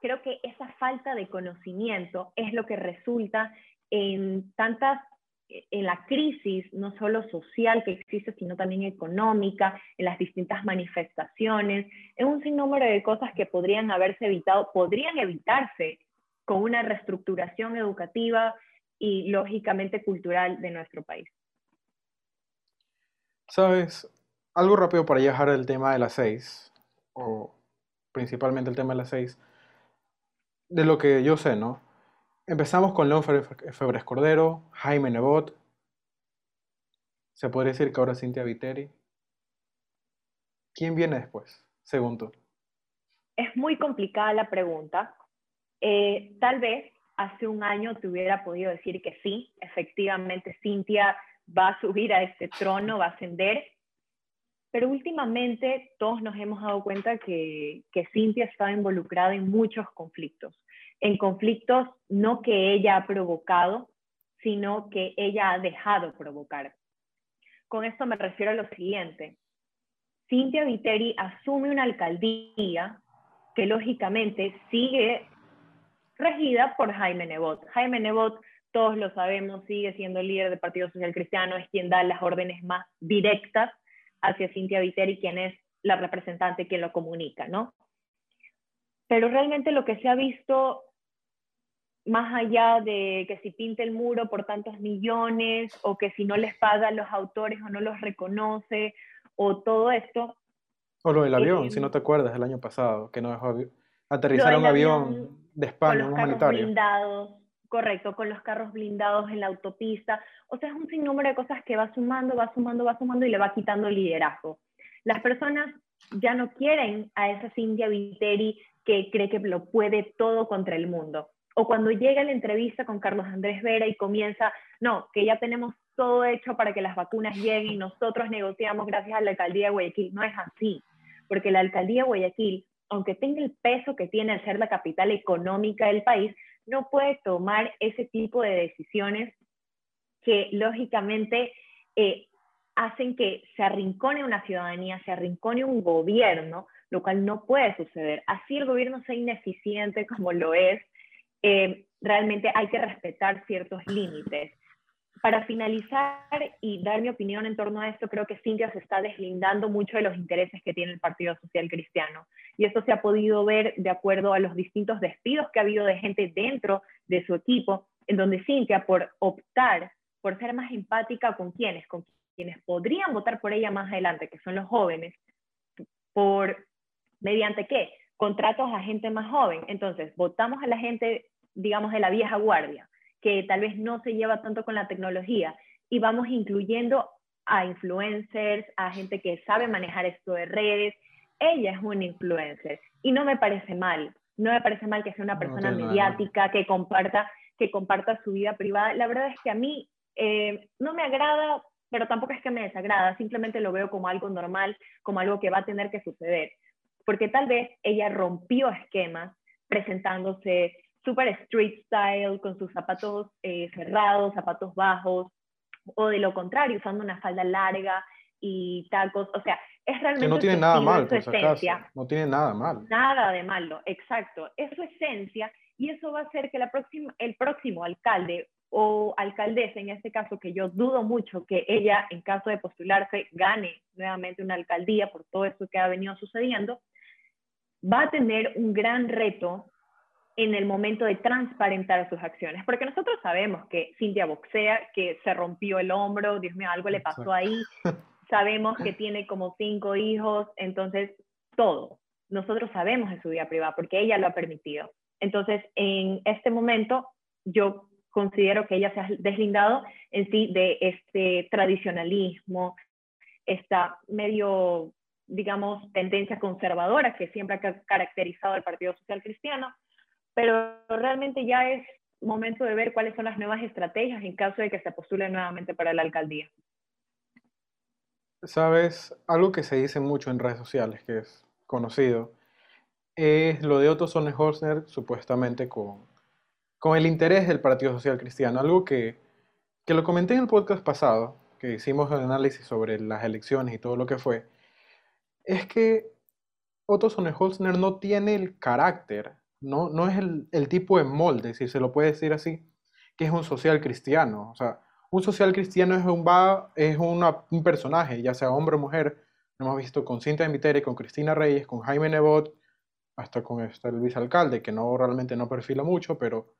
creo que esa falta de conocimiento es lo que resulta en tantas en la crisis, no solo social que existe, sino también económica, en las distintas manifestaciones, en un sinnúmero de cosas que podrían haberse evitado, podrían evitarse con una reestructuración educativa y lógicamente cultural de nuestro país. Sabes, algo rápido para dejar el tema de las seis, o principalmente el tema de las seis, de lo que yo sé, ¿no? Empezamos con León Febres Cordero, Jaime Nebot. Se podría decir que ahora Cintia Viteri. ¿Quién viene después, según tú? Es muy complicada la pregunta. Eh, tal vez hace un año te hubiera podido decir que sí, efectivamente Cintia va a subir a este trono, va a ascender, pero últimamente todos nos hemos dado cuenta que, Cintia estado involucrada en muchos conflictos, en conflictos no que ella ha provocado, sino que ella ha dejado provocar. Con esto me refiero a lo siguiente. Cintia Viteri asume una alcaldía que lógicamente sigue regida por Jaime Nebot. Jaime Nebot, todos lo sabemos, sigue siendo el líder del Partido Social Cristiano, es quien da las órdenes más directas hacia Cintia Viteri, quien es la representante que lo comunica, ¿no? Pero realmente lo que se ha visto, más allá de que si pinta el muro por tantos millones, o que si no les paga a los autores o no los reconoce, o todo esto. O lo del avión, si no te acuerdas, el año pasado, que no dejó aterrizar un avión, de España, un humanitario. Blindados, correcto, con los carros blindados en la autopista. O sea, es un sinnúmero de cosas que va sumando, va sumando, va sumando y le va quitando el liderazgo. Las personas ya no quieren a esa Cintia Viteri que cree que lo puede todo contra el mundo. O cuando llega la entrevista con Carlos Andrés Vera y comienza, no, que ya tenemos todo hecho para que las vacunas lleguen y nosotros negociamos gracias a la alcaldía de Guayaquil. No es así, porque la alcaldía de Guayaquil, aunque tenga el peso que tiene al ser la capital económica del país, no puede tomar ese tipo de decisiones que lógicamente eh, hacen que se arrincone una ciudadanía, se arrincone un gobierno, lo cual no puede suceder. Así el gobierno sea ineficiente como lo es, eh, realmente hay que respetar ciertos límites. Para finalizar y dar mi opinión en torno a esto, creo que Cintia se está deslindando mucho de los intereses que tiene el Partido Social Cristiano. Y eso se ha podido ver de acuerdo a los distintos despidos que ha habido de gente dentro de su equipo, en donde Cintia, por optar por ser más empática con quienes, con quienes podrían votar por ella más adelante, que son los jóvenes, por mediante qué? Contratos a gente más joven. Entonces, votamos a la gente, digamos, de la vieja guardia que tal vez no se lleva tanto con la tecnología y vamos incluyendo a influencers, a gente que sabe manejar esto de redes. Ella es una influencer y no me parece mal, no me parece mal que sea una persona mediática, que comparta, que comparta su vida privada. La verdad es que a mí eh, no me agrada, pero tampoco es que me desagrada, simplemente lo veo como algo normal, como algo que va a tener que suceder. Porque tal vez ella rompió esquemas presentándose super street style, con sus zapatos eh, cerrados, zapatos bajos, o de lo contrario, usando una falda larga y tacos. O sea, es realmente. Que no tiene nada mal, por esencia. No tiene nada mal. Nada de malo, exacto. Es su esencia y eso va a hacer que la próxima, el próximo alcalde o alcaldesa, en este caso, que yo dudo mucho que ella, en caso de postularse, gane nuevamente una alcaldía por todo esto que ha venido sucediendo, va a tener un gran reto en el momento de transparentar sus acciones, porque nosotros sabemos que Cintia boxea, que se rompió el hombro, Dios mío, algo le pasó ahí, sabemos que tiene como cinco hijos, entonces todo, nosotros sabemos de su vida privada, porque ella lo ha permitido. Entonces, en este momento, yo considero que ella se ha deslindado en sí de este tradicionalismo, esta medio, digamos, tendencia conservadora que siempre ha caracterizado al Partido Social Cristiano, pero realmente ya es momento de ver cuáles son las nuevas estrategias en caso de que se postule nuevamente para la alcaldía. Sabes, algo que se dice mucho en redes sociales, que es conocido, es lo de Otto Sonnenholzner supuestamente con, con el interés del Partido Social Cristiano, algo que, que lo comenté en el podcast pasado, que hicimos el análisis sobre las elecciones y todo lo que fue, es que Otto Sonnenholzner no tiene el carácter no, no es el, tipo de molde, si se lo puede decir así, que es un social cristiano. O sea, un social cristiano es un, va, es un personaje, ya sea hombre o mujer. Lo hemos visto con Cinta Viteri, con Cristina Reyes, con Jaime Nebot, hasta con este, el vicealcalde, que no realmente no perfila mucho, pero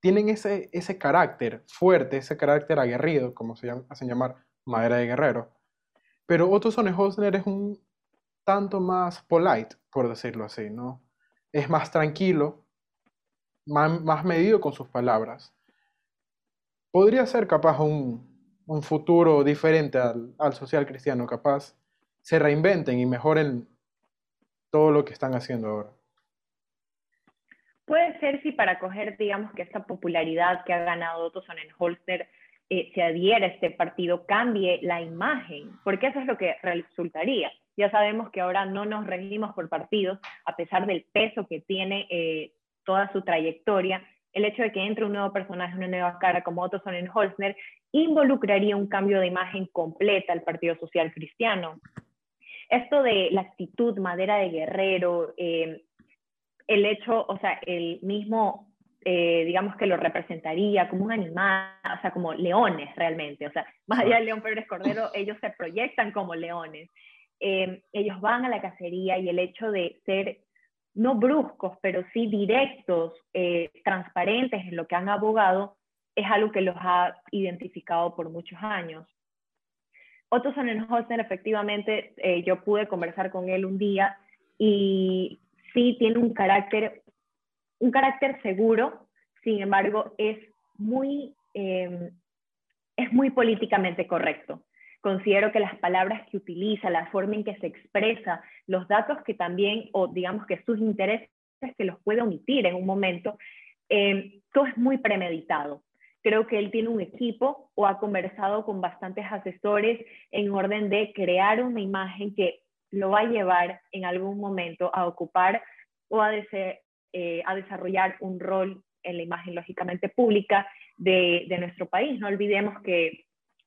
tienen ese, ese carácter fuerte, ese carácter aguerrido, como se hacen llamar madera de guerrero. Pero Otto Sonnenholzner es un tanto más polite, por decirlo así, ¿no? es más tranquilo, más, medido con sus palabras. Podría ser capaz un, futuro diferente al, social cristiano, capaz se reinventen y mejoren todo lo que están haciendo ahora. puede ser si para coger, digamos, que esta popularidad que ha ganado Otto Sonnenholster eh, se adhiera a este partido, cambie la imagen, porque eso es lo que resultaría. Ya sabemos que ahora no nos regimos por partidos, a pesar del peso que tiene eh, toda su trayectoria. El hecho de que entre un nuevo personaje, una nueva cara como Otto Sonnenholzner, involucraría un cambio de imagen completa al Partido Social Cristiano. Esto de la actitud madera de guerrero, eh, el hecho, o sea, el mismo eh, digamos que lo representaría como un animal, o sea, como leones realmente, o sea, más allá del león Pérez Cordero, ellos se proyectan como leones. Eh, ellos van a la cacería y el hecho de ser no bruscos, pero sí directos, eh, transparentes en lo que han abogado, es algo que los ha identificado por muchos años. Otto Sonnenhausen, efectivamente, yo pude conversar con él un día y sí tiene un carácter un carácter seguro, sin embargo, es muy, em, es muy políticamente correcto. Considero que las palabras que utiliza, la forma en que se expresa, los datos que también, o digamos que sus intereses que los puede omitir en un momento, em, todo es muy premeditado. Creo que él tiene un equipo o ha conversado con bastantes asesores en orden de crear una imagen que lo va a llevar en algún momento a ocupar o a, eh, a desarrollar un rol en la imagen lógicamente pública de, nuestro país. No olvidemos que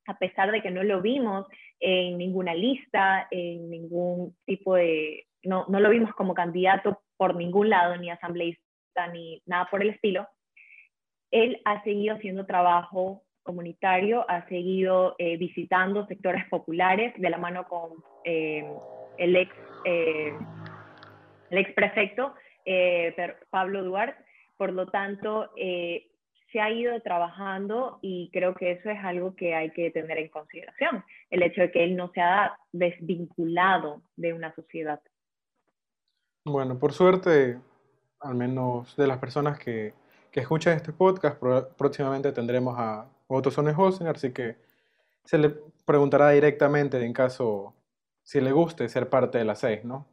a pesar de que no lo vimos en ninguna lista, en ningún tipo de, no, no lo vimos como candidato por ningún lado, ni asambleísta, ni nada por el estilo, él ha seguido haciendo trabajo comunitario, ha seguido eh, visitando sectores populares de la mano con eh, el, ex, el ex prefecto eh, Pablo Duarte. Por lo tanto, eh, se ha ido trabajando y creo que eso es algo que hay que tener en consideración, el hecho de que él no se ha desvinculado de una sociedad. Bueno, por suerte, al menos de las personas que, que escuchan este podcast, próximamente tendremos a Otto Sonnehosen, así que se le preguntará directamente en caso si le guste ser parte de la seis, ¿no?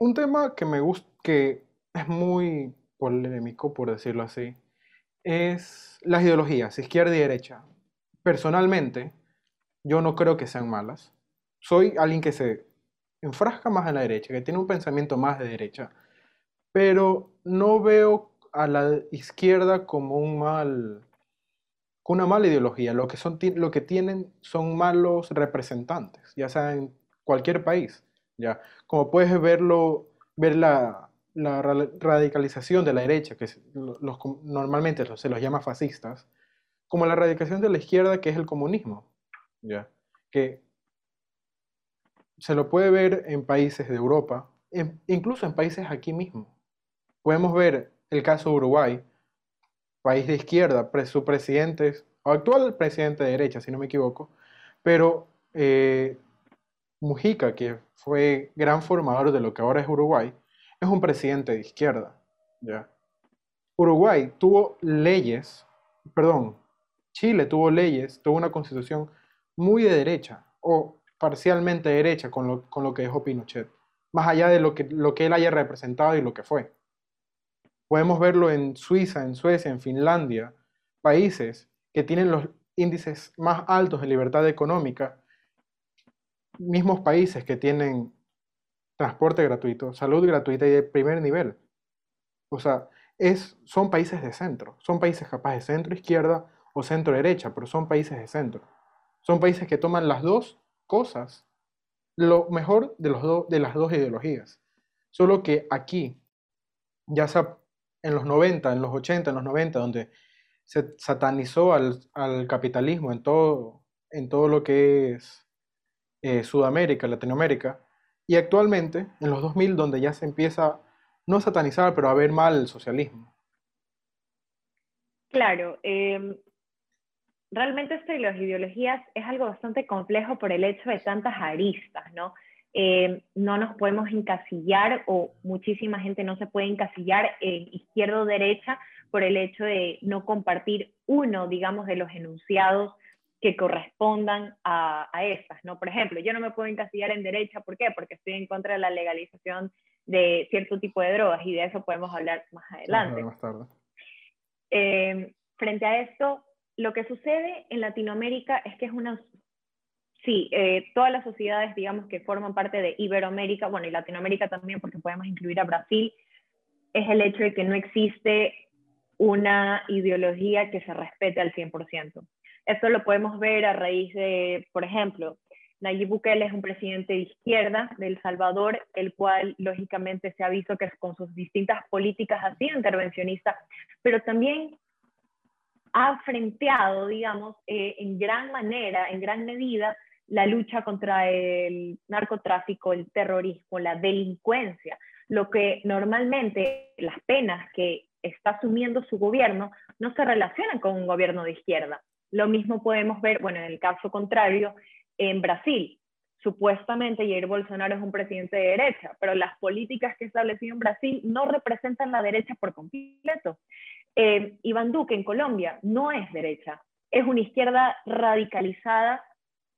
Un tema que me gusta, que es muy polémico, por decirlo así, es las ideologías, izquierda y derecha. Personalmente, yo no creo que sean malas. Soy alguien que se enfrasca más en la derecha, que tiene un pensamiento más de derecha, pero no veo a la izquierda como un mal, una mala ideología. Lo que, son, lo que tienen son malos representantes, ya sea en cualquier país. ¿ya? Como puedes verlo, ver la, radicalización de la derecha, que normalmente se los llama fascistas, como la radicalización de la izquierda, que es el comunismo, ¿ya? que se lo puede ver en países de Europa, incluso en países aquí mismo. Podemos ver el caso de Uruguay, país de izquierda, su presidente, o actual presidente de derecha, si no me equivoco, pero eh, Mujica, que fue gran formador de lo que ahora es Uruguay, es un presidente de izquierda. ¿ya? Uruguay tuvo leyes, perdón, Chile tuvo leyes, tuvo una constitución muy de derecha o parcialmente derecha con lo, con lo que dejó Pinochet, más allá de lo que, lo que él haya representado y lo que fue. Podemos verlo en Suiza, en Suecia, en Finlandia, países que tienen los índices más altos de libertad económica mismos países que tienen transporte gratuito, salud gratuita y de primer nivel. O sea, es, son países de centro, son países capaz de centro izquierda o centro derecha, pero son países de centro. Son países que toman las dos cosas, lo mejor de, los de las dos ideologías. Solo que aquí, ya sea en los 90, en los 80, en los 90, donde se satanizó al, al capitalismo en todo, en todo lo que es eh, Sudamérica, Latinoamérica, y actualmente en los 2000 donde ya se empieza no a satanizar, pero a ver mal el socialismo. Claro, em, realmente esto de las ideologías es algo bastante complejo por el hecho de tantas aristas, ¿no? Em, no nos podemos encasillar o muchísima gente no se puede encasillar en izquierda o derecha por el hecho de no compartir uno, digamos, de los enunciados que correspondan a, a esas, ¿no? Por ejemplo, yo no me puedo encasillar en derecha, ¿por qué? Porque estoy en contra de la legalización de cierto tipo de drogas y de eso podemos hablar más adelante. Más tarde. Eh, frente a esto, lo que sucede en Latinoamérica es que es una... Sí, eh, todas las sociedades, digamos, que forman parte de Iberoamérica, bueno, y Latinoamérica también, porque podemos incluir a Brasil, es el hecho de que no existe una ideología que se respete al 100%. Esto lo podemos ver a raíz de, por ejemplo, Nayib Bukele es un presidente de izquierda de El Salvador, el cual lógicamente se ha visto que con sus distintas políticas ha sido intervencionista, pero también ha frenteado, digamos, eh, en gran manera, en gran medida, la lucha contra el narcotráfico, el terrorismo, la delincuencia, lo que normalmente las penas que está asumiendo su gobierno no se relacionan con un gobierno de izquierda. Lo mismo podemos ver, bueno, en el caso contrario, en Brasil. Supuestamente Jair Bolsonaro es un presidente de derecha, pero las políticas que estableció en Brasil no representan la derecha por completo. Eh, Iván Duque en Colombia no es derecha, es una izquierda radicalizada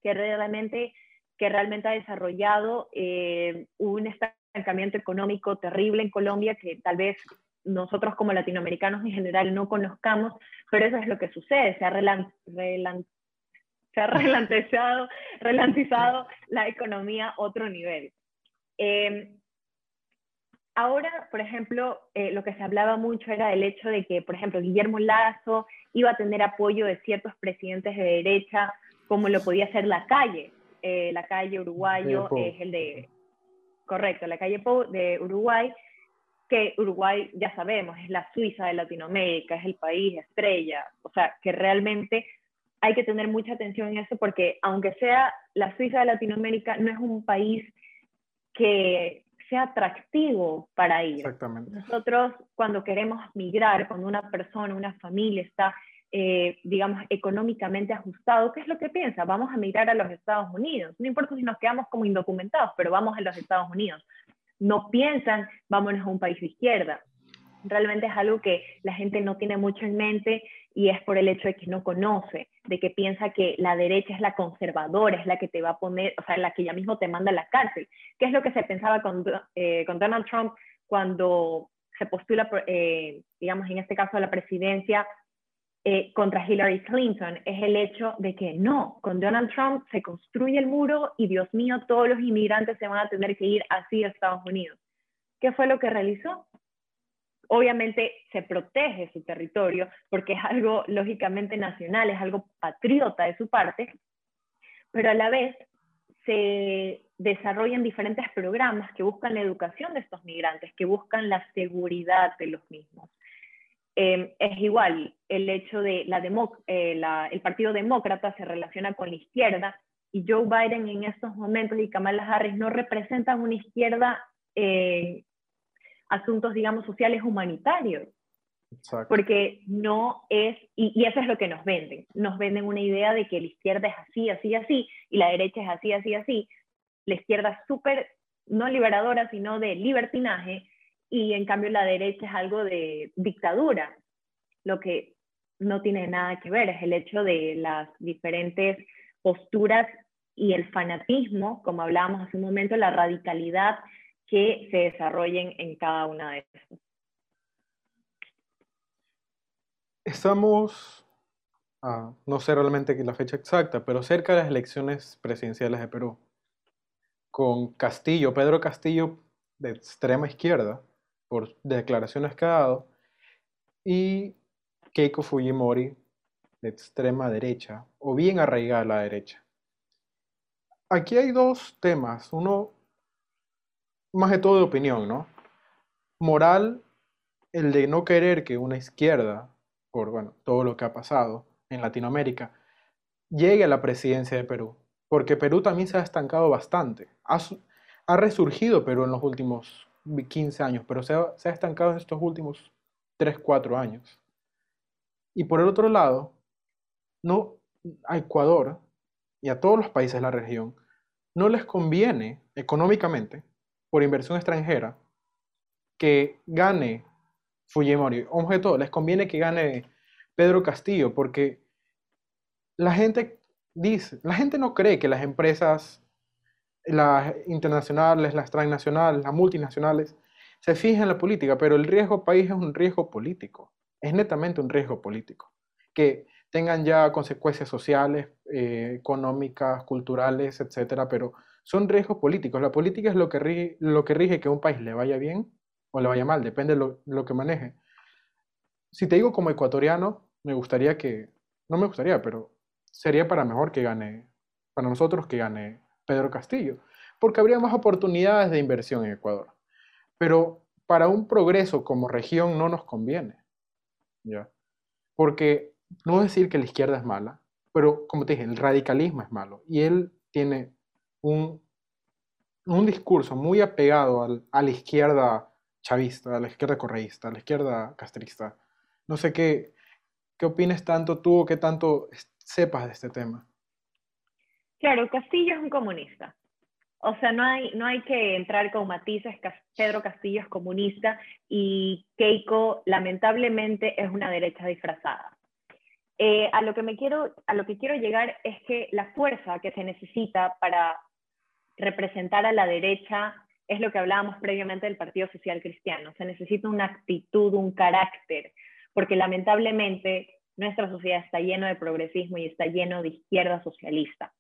que realmente, que realmente ha desarrollado eh, un estancamiento económico terrible en Colombia que tal vez nosotros como latinoamericanos en general no conozcamos, pero eso es lo que sucede, se ha se ha relantizado, relantizado la economía a otro nivel. Eh, ahora, por ejemplo, eh, lo que se hablaba mucho era el hecho de que, por ejemplo, Guillermo Lazo iba a tener apoyo de ciertos presidentes de derecha, como lo podía ser la calle. Eh, la calle uruguayo es el de, correcto, la calle Pou de Uruguay, que Uruguay, ya sabemos, es la Suiza de Latinoamérica, es el país estrella, o sea, que realmente hay que tener mucha atención en eso porque aunque sea la Suiza de Latinoamérica, no es un país que sea atractivo para ir. Exactamente. Nosotros cuando queremos migrar, cuando una persona, una familia está, eh, digamos, económicamente ajustado, ¿qué es lo que piensa? Vamos a migrar a los Estados Unidos. No importa si nos quedamos como indocumentados, pero vamos a los Estados Unidos. No piensan, vámonos a un país de izquierda. Realmente es algo que la gente no tiene mucho en mente y es por el hecho de que no conoce, de que piensa que la derecha es la conservadora, es la que te va a poner, o sea, la que ya mismo te manda a la cárcel, ¿Qué es lo que se pensaba con, eh, Donald Trump cuando se postula, eh, digamos, en este caso a la presidencia eh, contra Hillary Clinton, es el hecho de que no, con Donald Trump se construye el muro y Dios mío, todos los inmigrantes se van a tener que ir así a Estados Unidos. ¿Qué fue lo que realizó? obviamente se protege su territorio porque es algo lógicamente nacional, es algo patriota de su parte, pero a la vez se desarrollan diferentes programas que buscan la educación de estos migrantes, que buscan la seguridad de los mismos. Em, es igual el hecho de la, eh, la, el Partido Demócrata se relaciona con la izquierda y Joe Biden en estos momentos y Kamala Harris no representan una izquierda eh, asuntos, digamos, sociales humanitarios. Porque no es, y, eso es lo que nos venden, nos venden una idea de que la izquierda es así, así, así, y la derecha es así, así, así. La izquierda es súper, no liberadora, sino de libertinaje, y en cambio la derecha es algo de dictadura. Lo que no tiene nada que ver, es el hecho de las diferentes posturas y el fanatismo, como hablábamos hace un momento, la radicalidad que se desarrollen en cada una de estas. Estamos, no sé realmente la fecha exacta, pero cerca de las elecciones presidenciales de Perú, con Castillo, Pedro Castillo de extrema izquierda, por declaraciones que ha dado, y Keiko Fujimori de extrema derecha, o bien arraigada a la derecha. Aquí hay dos temas. Uno más de todo de opinión, ¿no? Moral, el de no querer que una izquierda, por bueno, todo lo que ha pasado en Latinoamérica, llegue a la presidencia de Perú, porque Perú también se ha estancado bastante. Ha, resurgido Perú en los últimos 15 años, pero se ha, estancado en estos últimos 3, 4 años. Y por el otro lado, no a Ecuador y a todos los países de la región no les conviene económicamente por inversión extranjera que gane Fujimori. Todo, les conviene que gane Pedro Castillo, porque la gente dice, la gente no cree que las empresas, las internacionales, las transnacionales, las multinacionales, se fijen en la política, pero el riesgo país es un riesgo político, es netamente un riesgo político. Que tengan ya consecuencias sociales, eh, económicas, culturales, etcétera, pero son riesgos políticos. La política es lo que, rige, lo que rige que un país le vaya bien o le vaya mal, depende de lo, lo que maneje. Si te digo como ecuatoriano, me gustaría que, no me gustaría, pero sería para mejor que gane, para nosotros que gane Pedro Castillo, porque habría más oportunidades de inversión en Ecuador. Pero para un progreso como región no nos conviene, ¿ya? Porque no decir que la izquierda es mala, pero como te dije, el radicalismo es malo y él tiene un, un discurso muy apegado a la izquierda chavista, a la izquierda correísta, a la izquierda castrista. No sé qué, qué opines tanto tú o qué tanto sepas de este tema. Claro, Castillo es un comunista. O sea, no hay, no hay que entrar con matices. Pedro Castillo es comunista y Keiko lamentablemente es una derecha disfrazada. Eh, a, lo que me quiero, a lo que quiero llegar es que la fuerza que se necesita para representar a la derecha es lo que hablábamos previamente del Partido Social Cristiano. Se necesita una actitud, un carácter, porque lamentablemente nuestra sociedad está lleno de progresismo y está lleno de izquierda socialista.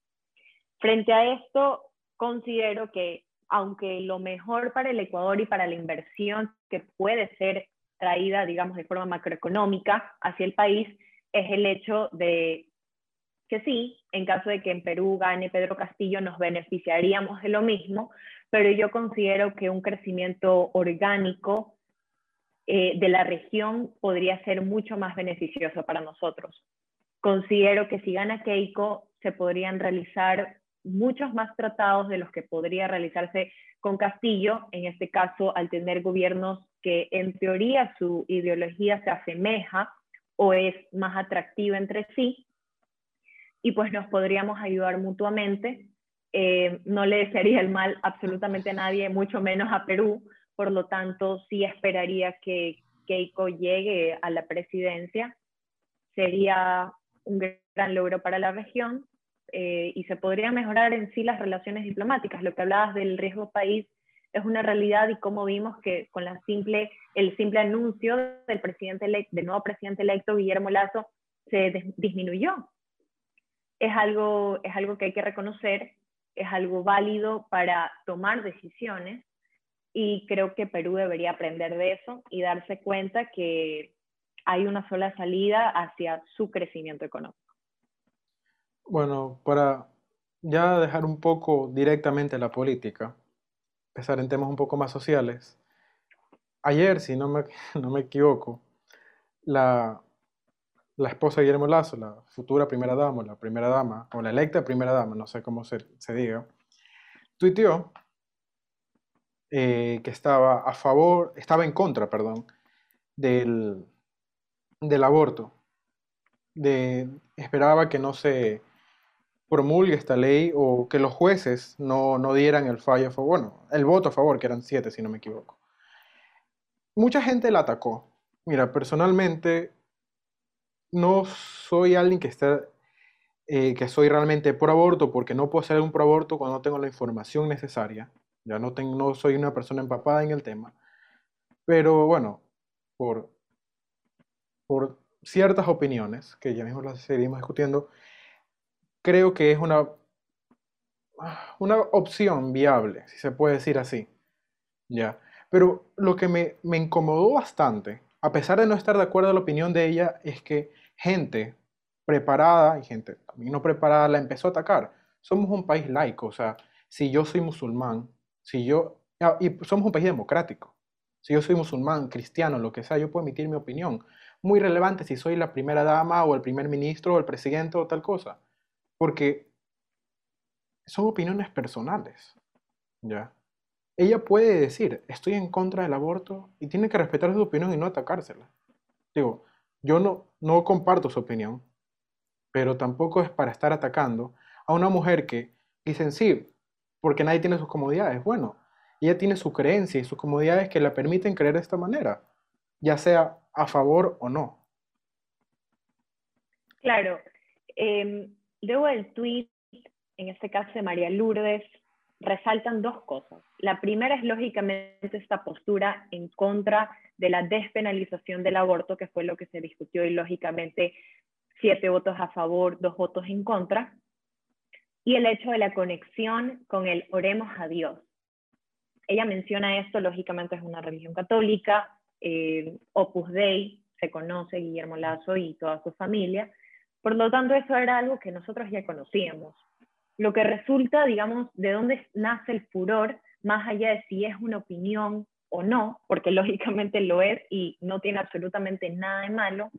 Frente a esto, considero que aunque lo mejor para el Ecuador y para la inversión que puede ser traída, digamos, de forma macroeconómica hacia el país, es el hecho de que sí, en caso de que en Perú gane Pedro Castillo, nos beneficiaríamos de lo mismo, pero yo considero que un crecimiento orgánico eh, de la región podría ser mucho más beneficioso para nosotros. Considero que si gana Keiko, se podrían realizar muchos más tratados de los que podría realizarse con Castillo, en este caso al tener gobiernos que en teoría su ideología se asemeja o es más atractiva entre sí, y pues nos podríamos ayudar mutuamente. Eh, no le desearía el mal absolutamente a nadie, mucho menos a Perú, por lo tanto sí esperaría que Keiko llegue a la presidencia. Sería un gran logro para la región eh, y se podría mejorar en sí las relaciones diplomáticas. Lo que hablabas del riesgo país es una realidad y como vimos que con el simple anuncio del nuevo presidente electo, Guillermo Lazo, se disminuyó. Es algo, es algo que hay que reconocer, es algo válido para tomar decisiones y creo que Perú debería aprender de eso y darse cuenta que hay una sola salida hacia su crecimiento económico. Bueno, para ya dejar un poco directamente la política, empezar en temas un poco más sociales. Ayer, si no me, no me equivoco, la, la esposa de Guillermo Lazo, la futura primera dama, la primera dama, o la electa primera dama, no sé cómo se, se diga, tuiteó eh, que estaba a favor, estaba en contra, perdón, del, del aborto. De, esperaba que no se promulgue esta ley o que los jueces no, no dieran el fallo a bueno, el voto a favor, que eran siete, si no me equivoco. Mucha gente la atacó. Mira, personalmente no soy alguien que esté, eh, que soy realmente por aborto porque no puedo hacer un pro aborto cuando no tengo la información necesaria. Ya no, tengo, no soy una persona empapada en el tema. Pero bueno, por, por ciertas opiniones, que ya mismo las seguimos discutiendo, creo que es una, una opción viable, si se puede decir así. ¿ya? Pero lo que me, me incomodó bastante, a pesar de no estar de acuerdo a la opinión de ella, es que gente preparada y gente también no preparada la empezó a atacar. Somos un país laico, o sea, si yo soy musulmán, si yo, ah, y somos un país democrático, si yo soy musulmán, cristiano, lo que sea, yo puedo emitir mi opinión. Muy relevante si soy la primera dama o el primer ministro o el presidente o tal cosa porque son opiniones personales, ¿ya? Ella puede decir, estoy en contra del aborto y tiene que respetar su opinión y no atacársela. Digo, yo no, no comparto su opinión, pero tampoco es para estar atacando a una mujer que dicen sí, porque nadie tiene sus comodidades. Bueno, ella tiene su creencia y sus comodidades que la permiten creer de esta manera, ya sea a favor o no. Claro. Em, luego del tweet, en este caso de María Lourdes, resaltan dos cosas. La primera es lógicamente esta postura en contra de la despenalización del aborto, que fue lo que se discutió y lógicamente siete votos a favor, dos votos en contra, y el hecho de la conexión con el oremos a Dios. Ella menciona esto, lógicamente es una religión católica, eh, Opus Dei, se conoce Guillermo Lazo y toda su familia, por lo tanto eso era algo que nosotros ya conocíamos. Lo que resulta, digamos, de dónde nace el furor, más allá de si es una opinión o no, porque lógicamente lo es y no tiene absolutamente nada de malo,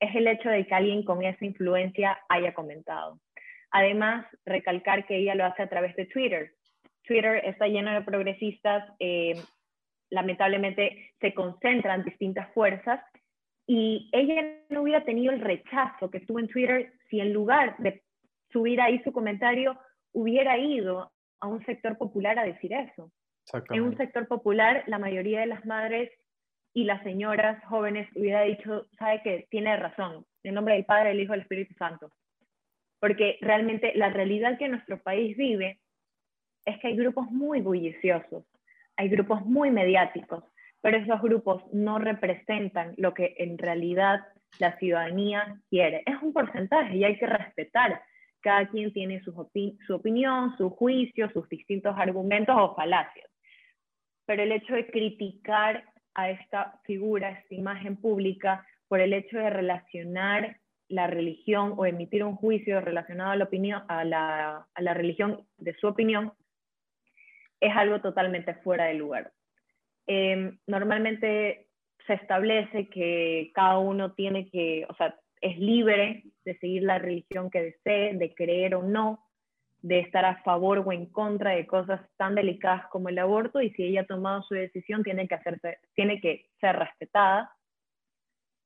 es el hecho de que alguien con esa influencia haya comentado. Además, recalcar que ella lo hace a través de Twitter. Twitter está lleno de progresistas, eh, lamentablemente se concentran distintas fuerzas y ella no hubiera tenido el rechazo que tuvo en Twitter si en lugar de subir ahí su comentario hubiera ido a un sector popular a decir eso. En un sector popular, la mayoría de las madres y las señoras jóvenes hubiera dicho, sabe que tiene razón, en nombre del Padre, del Hijo y del Espíritu Santo. Porque realmente la realidad que nuestro país vive es que hay grupos muy bulliciosos, hay grupos muy mediáticos, pero esos grupos no representan lo que en realidad la ciudadanía quiere. Es un porcentaje y hay que respetar. Cada quien tiene su, opinión, su juicio, sus distintos argumentos o falacias. Pero el hecho de criticar a esta figura, esta imagen pública, por el hecho de relacionar la religión o emitir un juicio relacionado a a la, a la religión de su opinión, es algo totalmente fuera de lugar. Em, normalmente se establece que cada uno tiene que, o sea, es libre de seguir la religión que desee, de creer o no, de estar a favor o en contra de cosas tan delicadas como el aborto y si ella ha tomado su decisión tiene que, hacerse, tiene que ser respetada.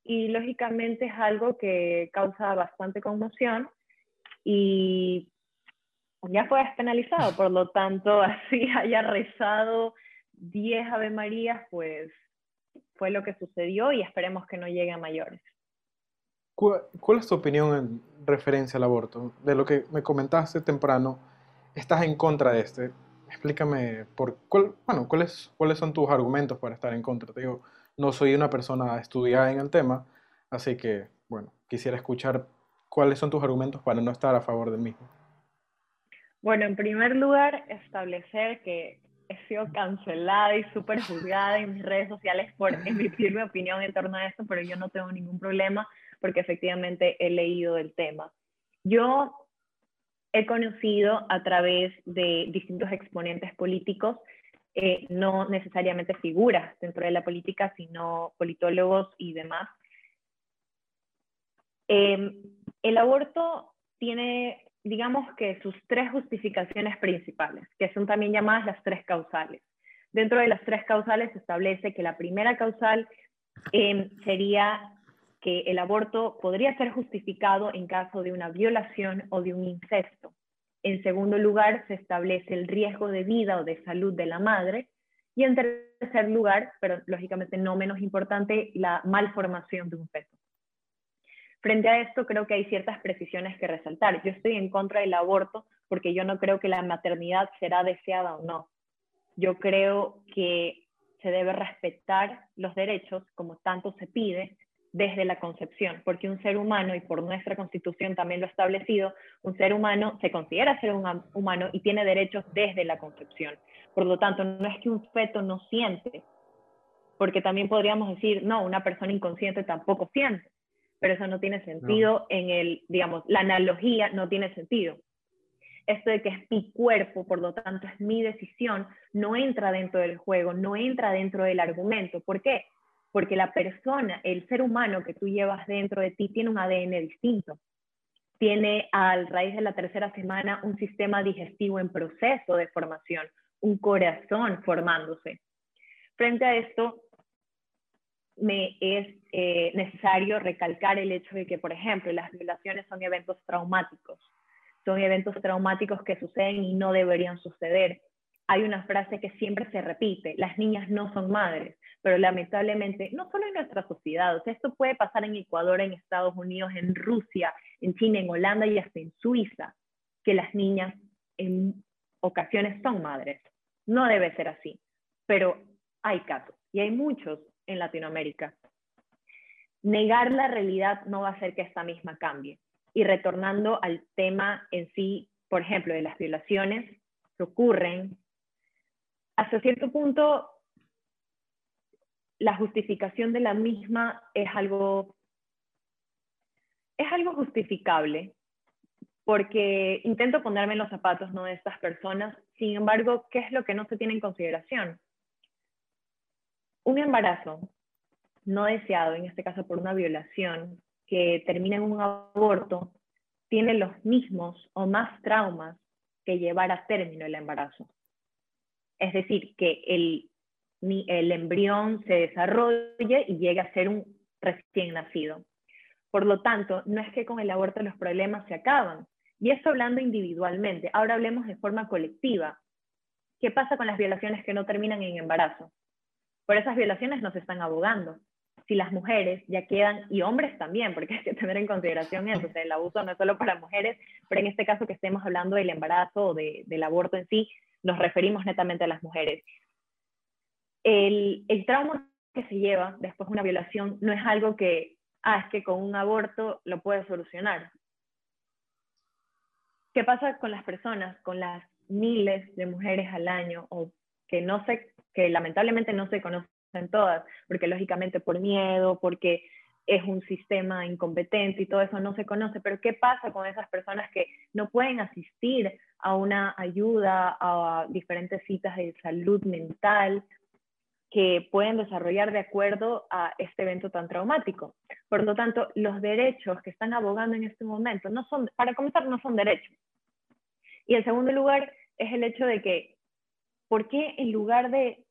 Y lógicamente es algo que causa bastante conmoción y ya fue despenalizado, por lo tanto, así haya rezado 10 Ave Marías, pues fue lo que sucedió y esperemos que no llegue a mayores. ¿Cuál, es tu opinión en referencia al aborto? De lo que me comentaste temprano, estás en contra de este. Explícame por cuál, bueno, cuáles, cuáles son tus argumentos para estar en contra. Te digo, no soy una persona estudiada en el tema, así que, bueno, quisiera escuchar cuáles son tus argumentos para no estar a favor del mismo. Bueno, en primer lugar, establecer que he sido cancelada y súper juzgada en mis redes sociales por emitir mi opinión en torno a esto, pero yo no tengo ningún problema porque efectivamente he leído del tema. Yo he conocido a través de distintos exponentes políticos, eh, no necesariamente figuras dentro de la política, sino politólogos y demás. Em, el aborto tiene, digamos que sus tres justificaciones principales, que son también llamadas las tres causales. Dentro de las tres causales se establece que la primera causal em, sería que el aborto podría ser justificado en caso de una violación o de un incesto. En segundo lugar, se establece el riesgo de vida o de salud de la madre. Y en tercer lugar, pero lógicamente no menos importante, la malformación de un feto. Frente a esto, creo que hay ciertas precisiones que resaltar. Yo estoy en contra del aborto porque yo no creo que la maternidad será deseada o no. Yo creo que se debe respetar los derechos, como tanto se pide, desde la concepción, porque un ser humano, y por nuestra constitución también lo establecido, un ser humano se considera ser un humano y tiene derechos desde la concepción. Por lo tanto, no es que un feto no siente, porque también podríamos decir, no, una persona inconsciente tampoco siente, pero eso no tiene sentido en el, digamos, la analogía no tiene sentido. Esto de que es mi cuerpo, por lo tanto es mi decisión, no entra dentro del juego, no entra dentro del argumento. ¿Por qué? porque la persona, el ser humano que tú llevas dentro de ti tiene un ADN distinto. Tiene a raíz de la tercera semana un sistema digestivo en proceso de formación, un corazón formándose. Frente a esto, me es eh, necesario recalcar el hecho de que, por ejemplo, las violaciones son eventos traumáticos. Son eventos traumáticos que suceden y no deberían suceder. hay una frase que siempre se repite, las niñas no son madres, pero lamentablemente, no solo en nuestra sociedad, esto puede pasar en Ecuador, en Estados Unidos, en Rusia, en China, en Holanda y hasta en Suiza, que las niñas en ocasiones son madres. No debe ser así, pero hay casos, y hay muchos en Latinoamérica. Negar la realidad no va a hacer que esta misma cambie. Y retornando al tema en sí, por ejemplo, de las violaciones que ocurren, hasta cierto punto la justificación de la misma es algo, es algo justificable, porque intento ponerme en los zapatos ¿no? de estas personas, sin embargo, ¿qué es lo que no se tiene en consideración? Un embarazo no deseado, en este caso por una violación, que termina en un aborto, tiene los mismos o más traumas que llevar a término el embarazo. Es decir, que el, embrión se desarrolle y llegue a ser un recién nacido. Por lo tanto, no es que con el aborto los problemas se acaban. Y esto hablando individualmente. Ahora hablemos de forma colectiva. ¿Qué pasa con las violaciones que no terminan en embarazo? Por esas violaciones nos están abogando. Si las mujeres ya quedan, y hombres también, porque hay que tener en consideración eso, el abuso no es solo para mujeres, pero en este caso que estemos hablando del embarazo o del aborto en sí, nos referimos netamente a las mujeres. El, el trauma que se lleva después de una violación no es algo que, ah, es que con un aborto lo puedes solucionar. ¿Qué pasa con las personas, con las miles de mujeres al año o que no se que lamentablemente no se conocen todas, porque lógicamente por miedo, porque es un sistema incompetente y todo eso no se conoce, pero ¿qué pasa con esas personas que no pueden asistir a una ayuda, a diferentes citas de salud mental que pueden desarrollar de acuerdo a este evento tan traumático? Por lo tanto, los derechos que están abogando en este momento no son, para comenzar, no son derechos. Y en segundo lugar, es el hecho de que, ¿por qué en lugar de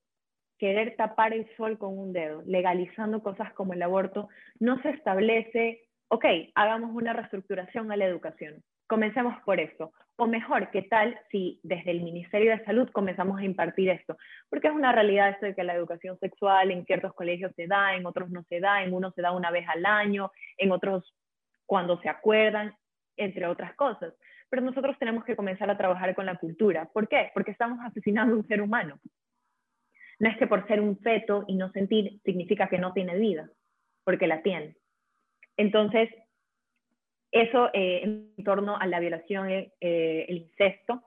querer tapar el sol con un dedo, legalizando cosas como el aborto, no se establece, ok, hagamos una reestructuración a la educación. Comencemos por eso. O mejor, ¿qué tal si desde el Ministerio de Salud comenzamos a impartir esto? Porque es una realidad esto de que la educación sexual en ciertos colegios se da, en otros no se da, en unos se da una vez al año, en otros cuando se acuerdan, entre otras cosas. Pero nosotros tenemos que comenzar a trabajar con la cultura. ¿Por qué? Porque estamos asesinando a un ser humano. No es que por ser un feto y no sentir significa que no tiene vida, porque la tiene. Entonces, eso eh, en torno a la violación, eh, el incesto.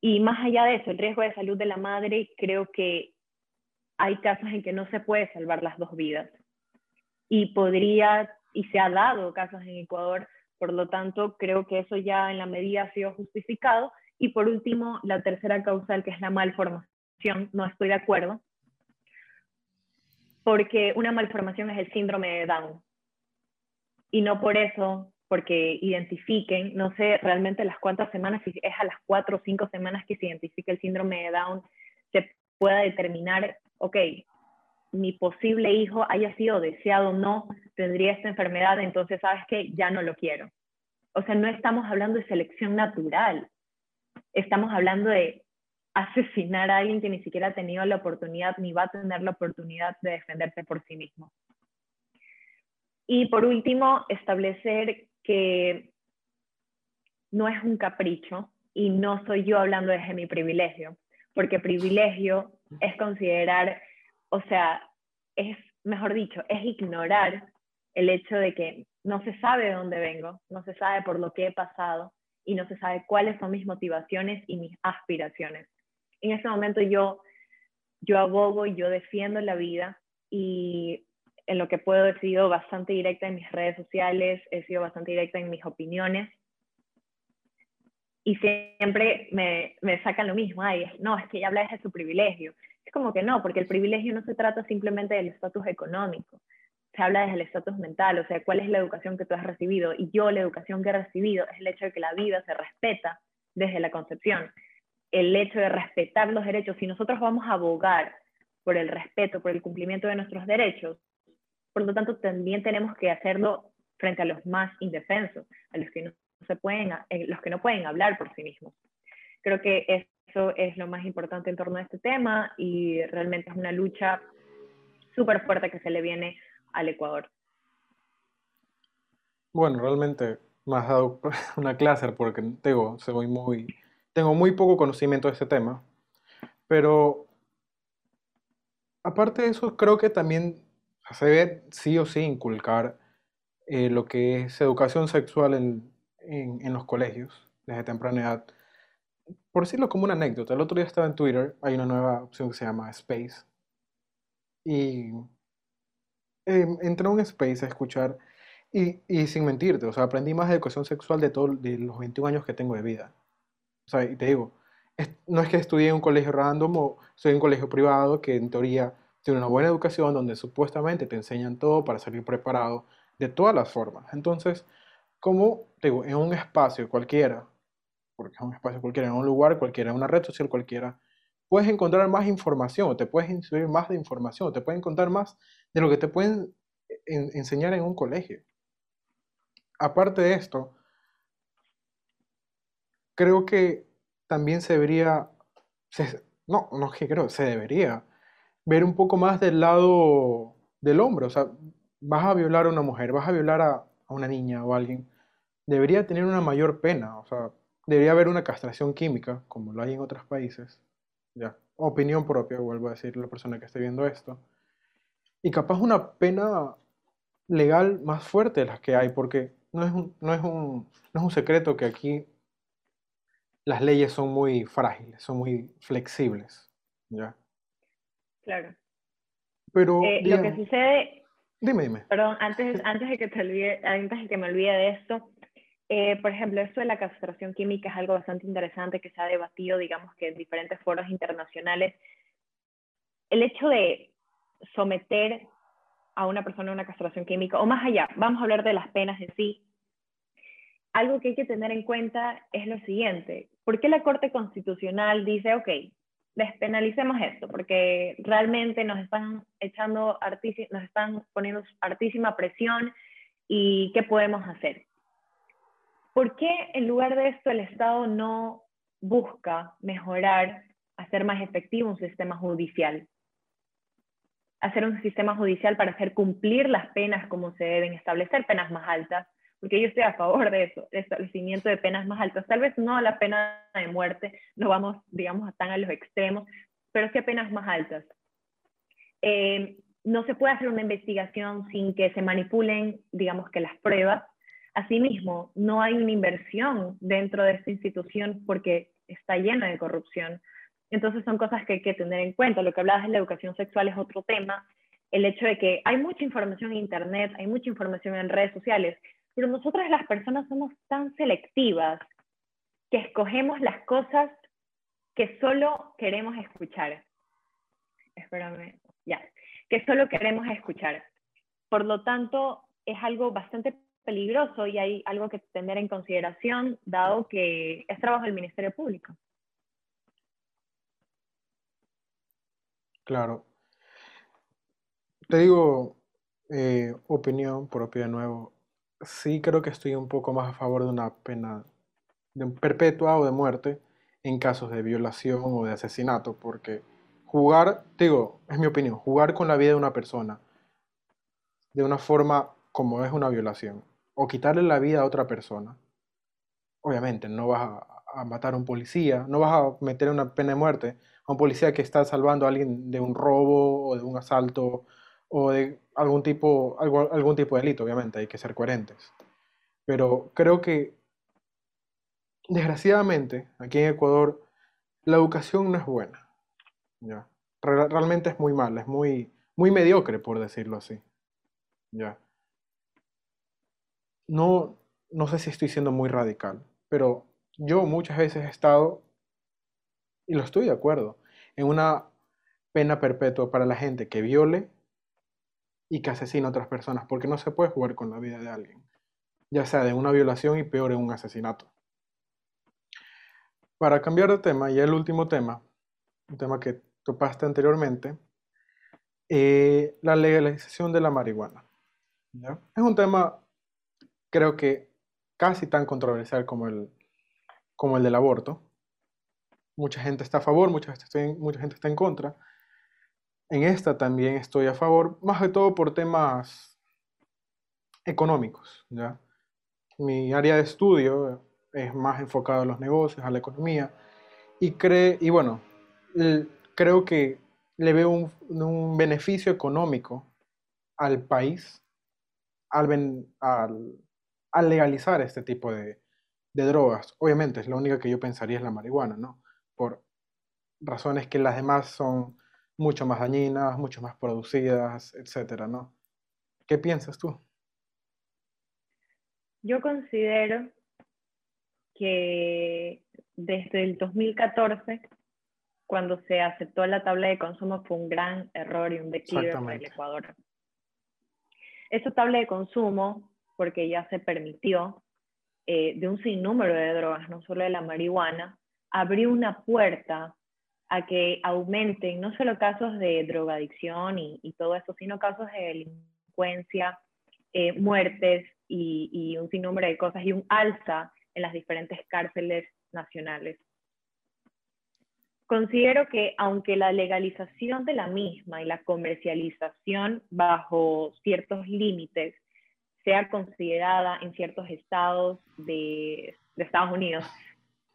Y más allá de eso, el riesgo de salud de la madre, creo que hay casos en que no se puede salvar las dos vidas. Y podría, y se ha dado casos en Ecuador, por lo tanto, creo que eso ya en la medida ha sido justificado. Y por último, la tercera causal, que es la malformación no estoy de acuerdo, porque una malformación es el síndrome de Down. Y no por eso, porque identifiquen, no sé realmente las cuántas semanas, si es a las cuatro o cinco semanas que se identifica el síndrome de Down, se pueda determinar, ok, mi posible hijo haya sido deseado o no, tendría esta enfermedad, entonces sabes que ya no lo quiero. O sea, no estamos hablando de selección natural, estamos hablando de asesinar a alguien que ni siquiera ha tenido la oportunidad ni va a tener la oportunidad de defenderse por sí mismo. Y por último, establecer que no es un capricho y no soy yo hablando desde mi privilegio, porque privilegio es considerar, o sea, es, mejor dicho, es ignorar el hecho de que no se sabe de dónde vengo, no se sabe por lo que he pasado y no se sabe cuáles son mis motivaciones y mis aspiraciones en ese momento yo, yo abogo y yo defiendo la vida y en lo que puedo he sido bastante directa en mis redes sociales, he sido bastante directa en mis opiniones y siempre me, me sacan lo mismo, ay, no, es que ya hablas de su privilegio. Es como que no, porque el privilegio no se trata simplemente del estatus económico, se habla desde el estatus mental, o sea, cuál es la educación que tú has recibido. Y yo la educación que he recibido es el hecho de que la vida se respeta desde la concepción el hecho de respetar los derechos, si nosotros vamos a abogar por el respeto, por el cumplimiento de nuestros derechos, por lo tanto también tenemos que hacerlo frente a los más indefensos, a los que no, se pueden, eh, los que no pueden hablar por sí mismos. Creo que eso es lo más importante en torno a este tema y realmente es una lucha súper fuerte que se le viene al Ecuador. Bueno, realmente me has dado una clase porque tengo, soy muy, tengo muy poco conocimiento de este tema, pero aparte de eso, creo que también se debe sí o sí inculcar eh, lo que es educación sexual en, en, los colegios desde temprana edad. Por decirlo como una anécdota, el otro día estaba en Twitter, hay una nueva opción que se llama Space, y eh, entré a un Space a escuchar, y, y, sin mentirte, o sea, aprendí más de educación sexual de, todo, de los 21 años que tengo de vida. O sea, y te digo, no es que estudié en un colegio random o estoy en un colegio privado que en teoría tiene una buena educación donde supuestamente te enseñan todo para salir preparado de todas las formas. Entonces, como digo, en un espacio cualquiera, porque es un espacio cualquiera, en un lugar cualquiera, en una red social cualquiera, puedes encontrar más información, te puedes instruir más de información, te pueden contar más de lo que te pueden enseñar en un colegio. Aparte de esto, creo que también se debería, no, no es que creo, se debería ver un poco más del lado del hombre. O sea, vas a violar a una mujer, vas a violar a, una niña o a alguien, debería tener una mayor pena. O sea, debería haber una castración química, como lo hay en otros países. Ya, opinión propia, vuelvo a decir la persona que esté viendo esto. Y capaz una pena legal más fuerte de las que hay, porque no es no es un, no es un secreto que aquí las leyes son muy frágiles, son muy flexibles. ¿ya? Claro. Pero, eh, lo que sucede... Dime, dime. Perdón, antes, antes, de que te olvide, antes de que me olvide de esto, eh, por ejemplo, esto de la castración química es algo bastante interesante que se ha debatido, digamos que en diferentes foros internacionales. El hecho de someter a una persona a una castración química, o más allá, vamos a hablar de las penas en sí, algo que hay que tener en cuenta es lo siguiente. ¿Por qué la Corte Constitucional dice, ok, despenalicemos esto? Porque realmente nos están echando, nos están poniendo hartísima presión y ¿qué podemos hacer? ¿Por qué en lugar de esto el Estado no busca mejorar, hacer más efectivo un sistema judicial? Hacer un sistema judicial para hacer cumplir las penas como se deben establecer, penas más altas, porque yo estoy a favor de eso, de establecimiento de penas más altas. Tal vez no la pena de muerte, no vamos, digamos, tan a los extremos, pero sí a penas más altas. Eh, no se puede hacer una investigación sin que se manipulen, digamos, que las pruebas. Asimismo, no hay una inversión dentro de esta institución porque está llena de corrupción. Entonces son cosas que hay que tener en cuenta. Lo que hablabas de la educación sexual es otro tema. El hecho de que hay mucha información en Internet, hay mucha información en redes sociales, pero nosotras las personas somos tan selectivas que escogemos las cosas que solo queremos escuchar. Espérame, ya, que solo queremos escuchar. Por lo tanto, es algo bastante peligroso y hay algo que tener en consideración, dado que es trabajo del Ministerio Público. Claro. Te digo eh, opinión propia de nuevo sí creo que estoy un poco más a favor de una pena de perpetua o de muerte en casos de violación o de asesinato, porque jugar, digo, es mi opinión, jugar con la vida de una persona de una forma como es una violación, o quitarle la vida a otra persona, obviamente no vas a, a matar a un policía, no vas a meter una pena de muerte a un policía que está salvando a alguien de un robo o de un asalto o de algún tipo, algún tipo de delito, obviamente, hay que ser coherentes. Pero creo que, desgraciadamente, aquí en Ecuador, la educación no es buena. ¿ya? Realmente es muy mala, es muy, muy mediocre, por decirlo así. ¿ya? No, no sé si estoy siendo muy radical, pero yo muchas veces he estado, y lo estoy de acuerdo, en una pena perpetua para la gente que viole y que asesina a otras personas, porque no se puede jugar con la vida de alguien, ya sea de una violación y peor en un asesinato. Para cambiar de tema, y el último tema, un tema que topaste anteriormente, eh, la legalización de la marihuana. Es un tema, creo que casi tan controversial como el, como el del aborto, mucha gente está a favor, mucha gente en, mucha gente está en contra. En esta también estoy a favor, más que todo por temas económicos, ¿ya? Mi área de estudio es más enfocado a los negocios, a la economía, y, cree, y bueno, creo que le veo un, beneficio económico al país al, al, legalizar este tipo de, de, drogas. Obviamente, es la única que yo pensaría es la marihuana, ¿no? Por razones que las demás son mucho más dañinas, mucho más producidas, etcétera, ¿no? ¿Qué piensas tú? Yo considero que desde el 2014, cuando se aceptó la tabla de consumo, fue un gran error y un declive para el Ecuador. Esa tabla de consumo, porque ya se permitió eh, de un sinnúmero de drogas, no solo de la marihuana, abrió una puerta a que aumenten no solo casos de drogadicción y, todo eso, sino casos de delincuencia, eh, muertes y, y, un sinnúmero de cosas y un alza en las diferentes cárceles nacionales. Considero que aunque la legalización de la misma y la comercialización bajo ciertos límites sea considerada en ciertos estados de, Estados Unidos,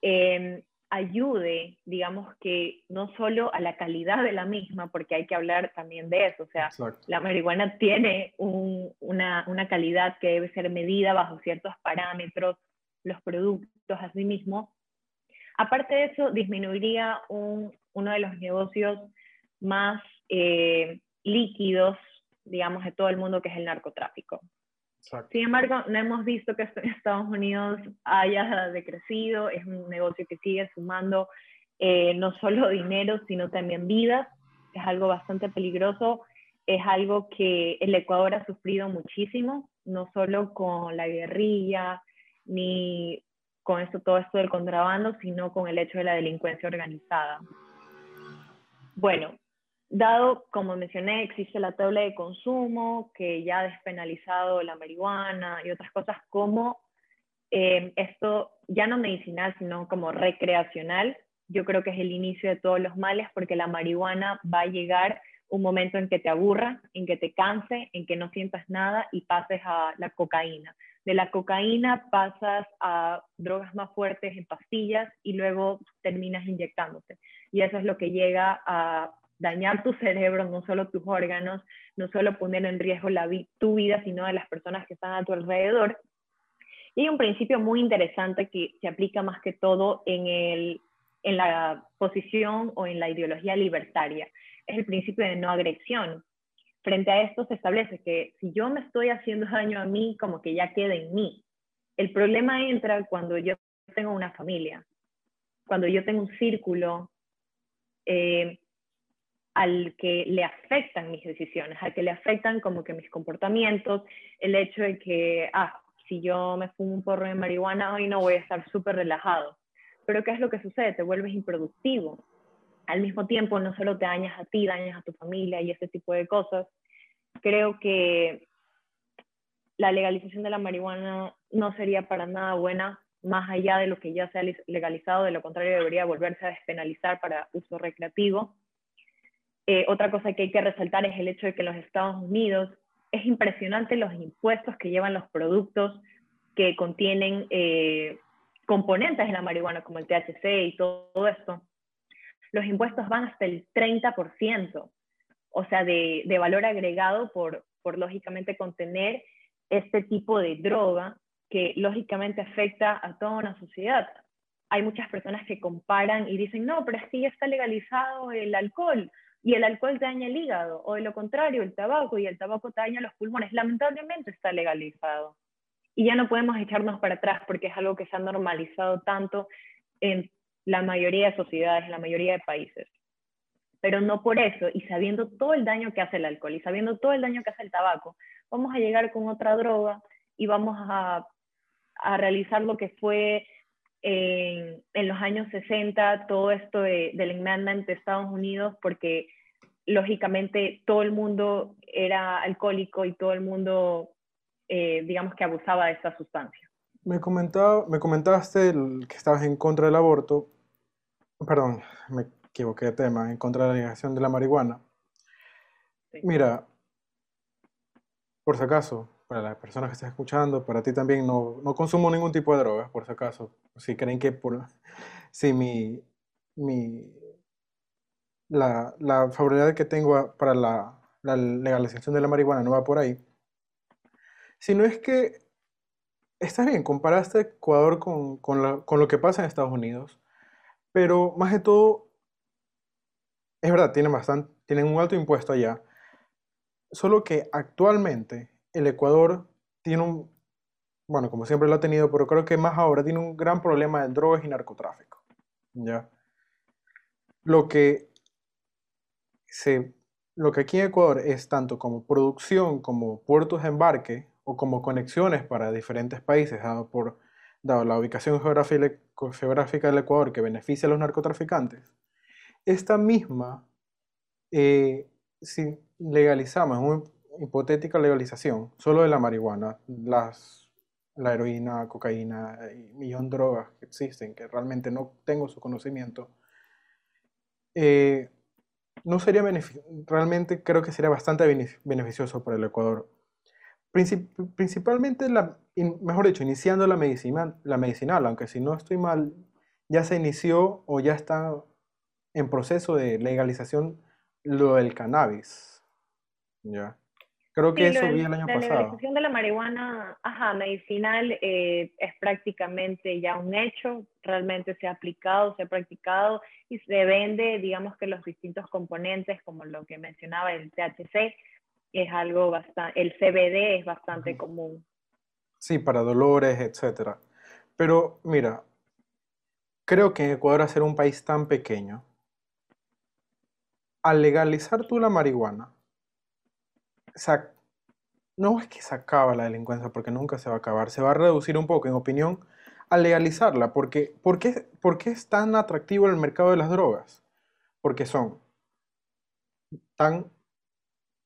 em, ayude, digamos que no solo a la calidad de la misma, porque hay que hablar también de eso, o sea, la marihuana tiene una, una, calidad que debe ser medida bajo ciertos parámetros, los productos a sí mismos. Aparte de eso, disminuiría uno de los negocios más eh, líquidos, digamos, de todo el mundo, que es el narcotráfico. Sin embargo, no hemos visto que Estados Unidos haya decrecido, es un negocio que sigue sumando eh, no solo dinero, sino también vidas, es algo bastante peligroso, es algo que el Ecuador ha sufrido muchísimo, no solo con la guerrilla, ni con esto, todo esto del contrabando, sino con el hecho de la delincuencia organizada. Bueno, dado, como mencioné, existe la tabla de consumo, que ya ha despenalizado la marihuana y otras cosas como eh, esto, ya no medicinal, sino como recreacional, yo creo que es el inicio de todos los males porque la marihuana va a llegar un momento en que te aburra, en que te canse, en que no sientas nada y pases a la cocaína de la cocaína pasas a drogas más fuertes en pastillas y luego terminas inyectándote. Y eso es lo que llega a dañar tu cerebro, no solo tus órganos, no solo poner en riesgo la tu vida, sino de las personas que están a tu alrededor. Y hay un principio muy interesante que se aplica más que todo en, el, en la posición o en la ideología libertaria. Es el principio de no agresión frente a esto se establece que si yo me estoy haciendo daño a mí, como que ya queda en mí. El problema entra cuando yo tengo una familia, cuando yo tengo un círculo eh, al que le afectan mis decisiones, al que le afectan como que mis comportamientos, el hecho de que, ah, si yo me fumo un porro de marihuana, hoy no voy a estar súper relajado. Pero ¿qué es lo que sucede? Te vuelves improductivo. Al mismo tiempo, no solo te dañas a ti, dañas a tu familia y ese tipo de cosas, creo que la legalización de la marihuana no sería para nada buena, más allá de lo que ya se ha legalizado, de lo contrario debería volverse a despenalizar para uso recreativo. Eh, otra cosa que hay que resaltar es el hecho de que en los Estados Unidos es impresionante los impuestos que llevan los productos que contienen eh, componentes de la marihuana, como el THC y todo, esto. Los impuestos van hasta el 30% o sea, de, valor agregado por, por lógicamente contener este tipo de droga que lógicamente afecta a toda una sociedad. Hay muchas personas que comparan y dicen, no, pero es ya está legalizado el alcohol y el alcohol daña el hígado, o de lo contrario, el tabaco y el tabaco daña los pulmones. Lamentablemente está legalizado. Y ya no podemos echarnos para atrás porque es algo que se ha normalizado tanto en la mayoría de sociedades, en la mayoría de países pero no por eso, y sabiendo todo el daño que hace el alcohol y sabiendo todo el daño que hace el tabaco, vamos a llegar con otra droga y vamos a, a realizar lo que fue en, en, los años 60, todo esto de, del amendment de Estados Unidos, porque lógicamente todo el mundo era alcohólico y todo el mundo, eh, digamos que abusaba de esta sustancia. Me, comentaba, me comentaste que estabas en contra del aborto, perdón, me equivoqué de tema, en contra de la legalización de la marihuana. Sí. Mira, por si acaso, para las personas que están escuchando, para ti también, no, no consumo ningún tipo de drogas, por si acaso. Si creen que por, si mi, mi, la, la favorabilidad que tengo para la, la legalización de la marihuana no va por ahí, sino es que está bien, comparaste Ecuador con, con, la- con lo que pasa en Estados Unidos, pero más de todo, es verdad, tienen bastante, tienen un alto impuesto allá, solo que actualmente el Ecuador tiene un, bueno, como siempre lo ha tenido, pero creo que más ahora tiene un gran problema de drogas y narcotráfico, ¿ya? Lo que se, lo que aquí en Ecuador es tanto como producción, como puertos de embarque o como conexiones para diferentes países, dado por, dado la ubicación geográfica, del Ecuador que beneficia a los narcotraficantes, esta misma, eh, si legalizamos, una hipotética legalización, solo de la marihuana, las, la heroína, cocaína y millón de drogas que existen, que realmente no tengo su conocimiento, eh, no sería realmente creo que sería bastante bene- beneficioso para el Ecuador. Princip- principalmente, la, mejor dicho, iniciando la medicina, la medicinal, aunque si no estoy mal, ya se inició o ya está en proceso de legalización lo del cannabis. Ya. Creo que Sí, eso vi el año la pasado. legalización de la marihuana, ajá, medicinal eh, es prácticamente ya un hecho, realmente se ha aplicado, se ha practicado y se vende, digamos que los distintos componentes, como lo que mencionaba el THC, es algo bastante, el CBD es bastante común. Sí, para dolores, etcétera. Pero mira, creo que en Ecuador, al ser un país tan pequeño, al legalizar tú la marihuana, no es que se acaba la delincuencia, porque nunca se va a acabar, se va a reducir un poco, en opinión, al legalizarla, porque ¿por qué, es tan atractivo el mercado de las drogas? Porque son tan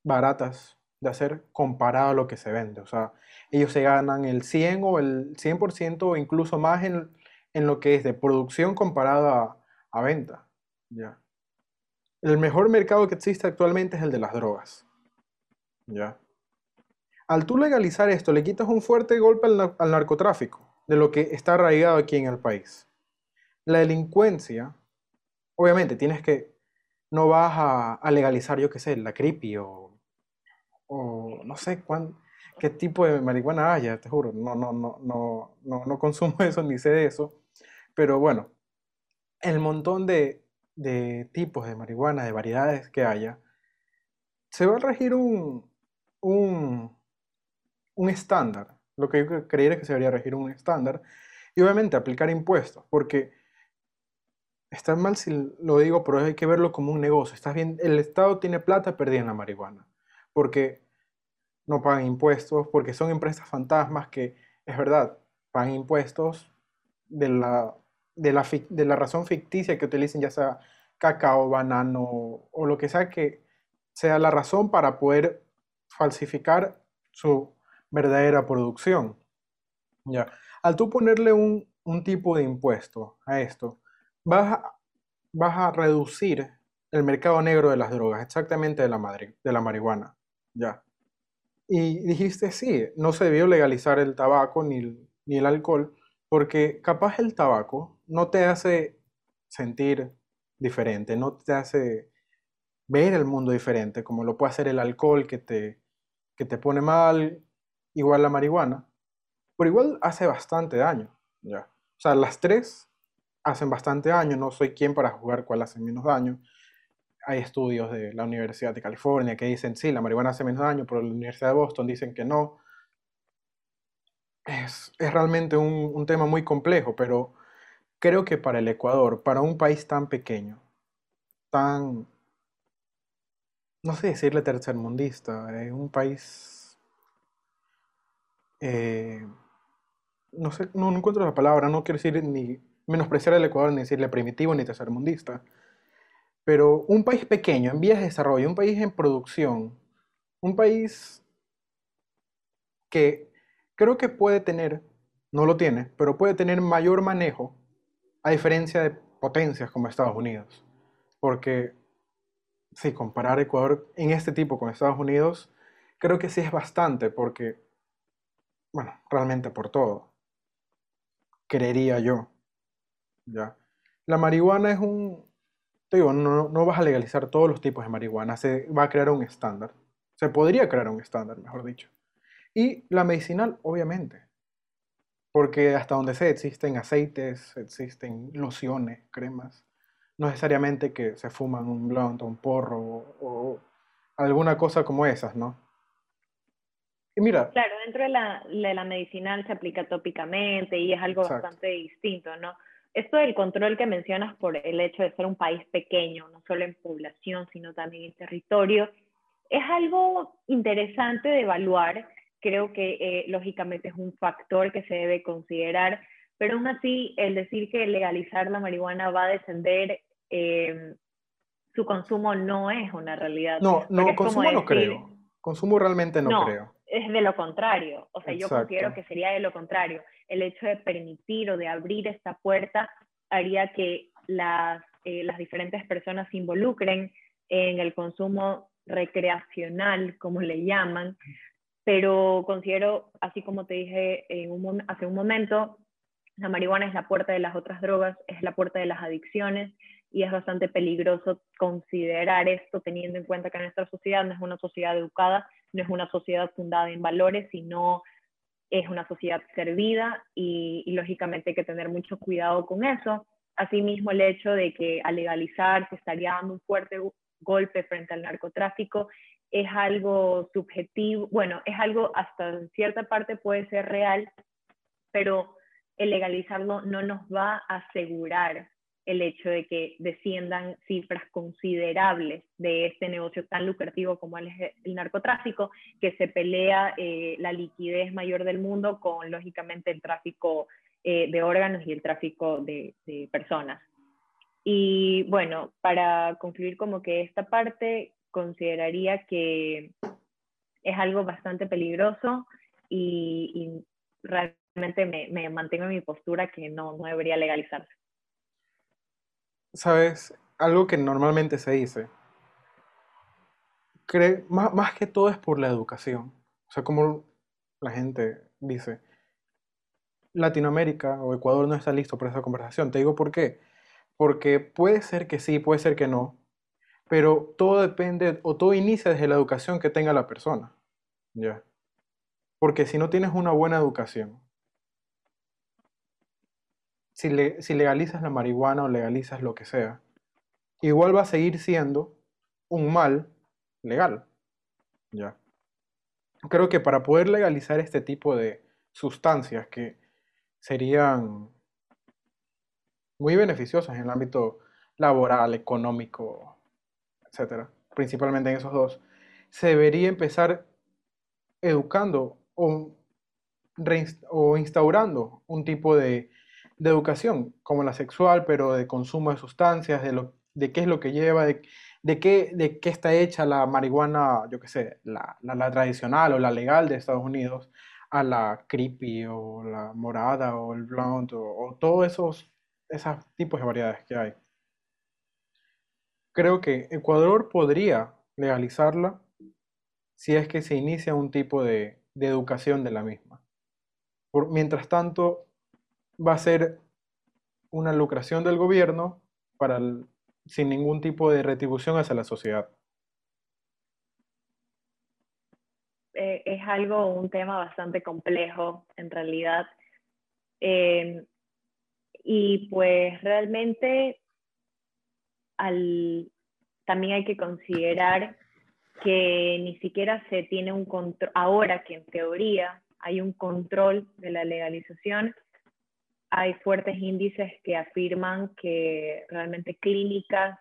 baratas de hacer comparado a lo que se vende. O sea, ellos se ganan el 100 o el 100% o incluso más en, en lo que es de producción comparado a, a venta. ¿ya? El mejor mercado que existe actualmente es el de las drogas. ¿Ya? Al tú legalizar esto, le quitas un fuerte golpe al, al narcotráfico, de lo que está arraigado aquí en el país. La delincuencia, obviamente, tienes que, no vas a, a legalizar, yo qué sé, la creepy o, o no sé cuán, qué tipo de marihuana haya, te juro, no, no, no, no, no, no consumo eso ni sé de eso, pero bueno, el montón de, de tipos de marihuana, de variedades que haya, se va a regir un, un, un estándar, lo que yo cre- creería que se debería regir un estándar, y obviamente aplicar impuestos, porque está mal si lo digo, pero hay que verlo como un negocio. Estás bien, el Estado tiene plata perdida en la marihuana, porque no pagan impuestos, porque son empresas fantasmas que, es verdad, pagan impuestos de la, de la, de la razón ficticia que utilicen, ya sea cacao, banano o lo que sea que sea la razón para poder falsificar su verdadera producción. Ya. Al tú ponerle un, un tipo de impuesto a esto, vas a, vas a reducir el mercado negro de las drogas, exactamente de la, madri- de la marihuana. Ya. Y dijiste, sí, no se debió legalizar el tabaco ni el, ni el alcohol, porque capaz el tabaco no te hace sentir diferente, no te hace ver el mundo diferente, como lo puede hacer el alcohol que te, que te pone mal, igual la marihuana, pero igual hace bastante daño, ¿ya? O sea, las tres hacen bastante daño, no soy quien para jugar cuál hace menos daño. Hay estudios de la Universidad de California que dicen, sí, la marihuana hace menos daño, pero la Universidad de Boston dicen que no. Es, es realmente un, un tema muy complejo, pero creo que para el Ecuador, para un país tan pequeño, tan, no sé decirle tercermundista, eh, un país, eh, no sé, no, no encuentro la palabra, no quiero decir ni menospreciar al Ecuador, ni decirle primitivo ni tercermundista, pero un país pequeño, en vías de desarrollo, un país en producción, un país que creo que puede tener, no lo tiene, pero puede tener mayor manejo, a diferencia de potencias como Estados Unidos. Porque si comparar Ecuador en este tipo con Estados Unidos, creo que sí es bastante, porque, bueno, realmente por todo, creería yo. ¿ya? La marihuana es un, te digo, no, no vas a legalizar todos los tipos de marihuana, se va a crear un estándar. Se podría crear un estándar, mejor dicho. Y la medicinal, obviamente. Porque hasta donde sé, existen aceites, existen lociones, cremas. No necesariamente que se fuman un blunt o un porro o, alguna cosa como esas, ¿no? Y mira. Claro, dentro de la, de la medicinal se aplica tópicamente y es algo bastante distinto, ¿no? Esto del control que mencionas por el hecho de ser un país pequeño, no solo en población, sino también en territorio, es algo interesante de evaluar creo que eh, lógicamente es un factor que se debe considerar, pero aún así el decir que legalizar la marihuana va a descender em, su consumo no es una realidad. No, no, consumo no creo. Consumo realmente no, creo. Es de lo contrario. O sea, yo considero que sería de lo contrario. El hecho de permitir o de abrir esta puerta haría que las, eh, las diferentes personas se involucren en el consumo recreacional, como le llaman, pero considero, así como te dije en un, hace un momento, la marihuana es la puerta de las otras drogas, es la puerta de las adicciones y es bastante peligroso considerar esto teniendo en cuenta que nuestra sociedad no es una sociedad educada, no es una sociedad fundada en valores, sino es una sociedad servida y, lógicamente hay que tener mucho cuidado con eso. Asimismo, el hecho de que al legalizar se estaría dando un fuerte golpe frente al narcotráfico es algo subjetivo, bueno, es algo hasta cierta parte puede ser real, pero el legalizarlo no nos va a asegurar el hecho de que desciendan cifras considerables de este negocio tan lucrativo como el, el narcotráfico, que se pelea eh, la liquidez mayor del mundo con, lógicamente, el tráfico eh, de órganos y el tráfico de, personas. Y bueno, para concluir como que esta parte, consideraría que es algo bastante peligroso y, realmente me, mantengo en mi postura que no, no debería legalizarse. Sabes, algo que normalmente se dice, cree, más, más que todo es por la educación. O sea, como la gente dice, Latinoamérica o Ecuador no está listo para esa conversación. Te digo por qué. Porque puede ser que sí, puede ser que no, pero todo depende o todo inicia desde la educación que tenga la persona. ¿ya? Porque si no tienes una buena educación, si, si legalizas la marihuana o legalizas lo que sea, igual va a seguir siendo un mal legal. ¿ya? Creo que para poder legalizar este tipo de sustancias que serían muy beneficiosas en el ámbito laboral, económico, etcétera, principalmente en esos dos, se debería empezar educando o, o instaurando un tipo de, de, educación, como la sexual, pero de consumo de sustancias, de, lo, de qué es lo que lleva, de, de, qué, de qué está hecha la marihuana, yo qué sé, la, la, tradicional o la legal de Estados Unidos, a la creepy o la morada o el blonde o, o todos esos, esos tipos de variedades que hay creo que Ecuador podría legalizarla si es que se inicia un tipo de, educación de la misma. mientras tanto, va a ser una lucración del gobierno para sin ningún tipo de retribución hacia la sociedad. Eh, es algo, un tema bastante complejo en realidad. Eh, y pues realmente también hay que considerar que ni siquiera se tiene un control, ahora que en teoría hay un control de la legalización, hay fuertes índices que afirman que realmente clínicas,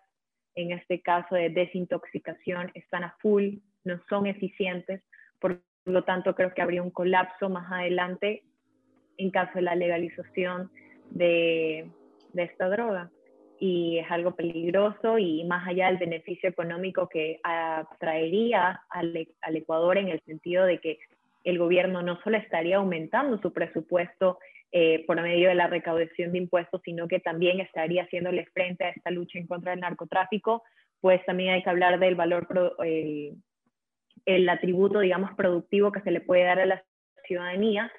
en este caso de desintoxicación, están a full, no son eficientes, por lo tanto creo que habría un colapso más adelante en caso de la legalización de esta droga. Y es algo peligroso y más allá del beneficio económico que traería al, al, Ecuador en el sentido de que el gobierno no solo estaría aumentando su presupuesto eh, por medio de la recaudación de impuestos, sino que también estaría haciéndole frente a esta lucha en contra del narcotráfico, pues también hay que hablar del valor, el, el atributo, digamos, productivo que se le puede dar a la ciudadanía,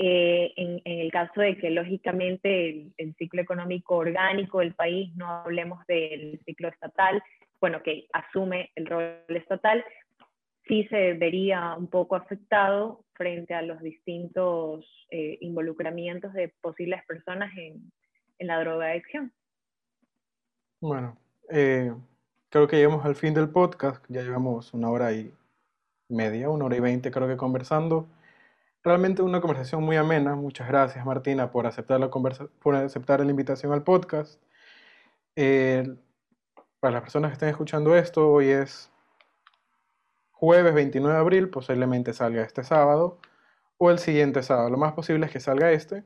eh, en, el caso de que lógicamente el, ciclo económico orgánico del país, no hablemos del ciclo estatal, bueno, que asume el rol estatal, sí se vería un poco afectado frente a los distintos eh, involucramientos de posibles personas en, en la drogadicción. Bueno, eh, creo que llegamos al fin del podcast, ya llevamos una hora y media, una hora y veinte creo que conversando. Realmente una conversación muy amena. Muchas gracias Martina por aceptar la, por aceptar la invitación al podcast. Eh, para las personas que estén escuchando esto, hoy es jueves 29 de abril, posiblemente salga este sábado o el siguiente sábado. Lo más posible es que salga este.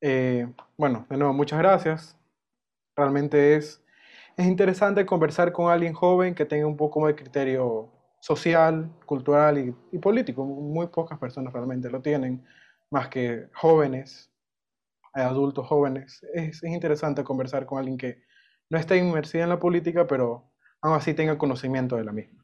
Eh, bueno, de nuevo, muchas gracias. Realmente es, es interesante conversar con alguien joven que tenga un poco de criterio social, cultural y, político. Muy pocas personas realmente lo tienen, más que jóvenes, adultos jóvenes. Es, es interesante conversar con alguien que no está inmersida en la política, pero aún así tenga conocimiento de la misma.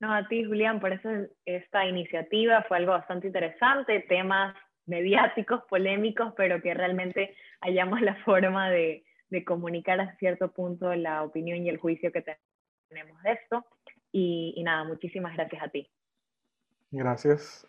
No, a ti, Julián, por eso esta iniciativa fue algo bastante interesante, temas mediáticos, polémicos, pero que realmente hallamos la forma de, de comunicar a cierto punto la opinión y el juicio que tenemos de esto. Y, y nada, muchísimas gracias a ti. Gracias.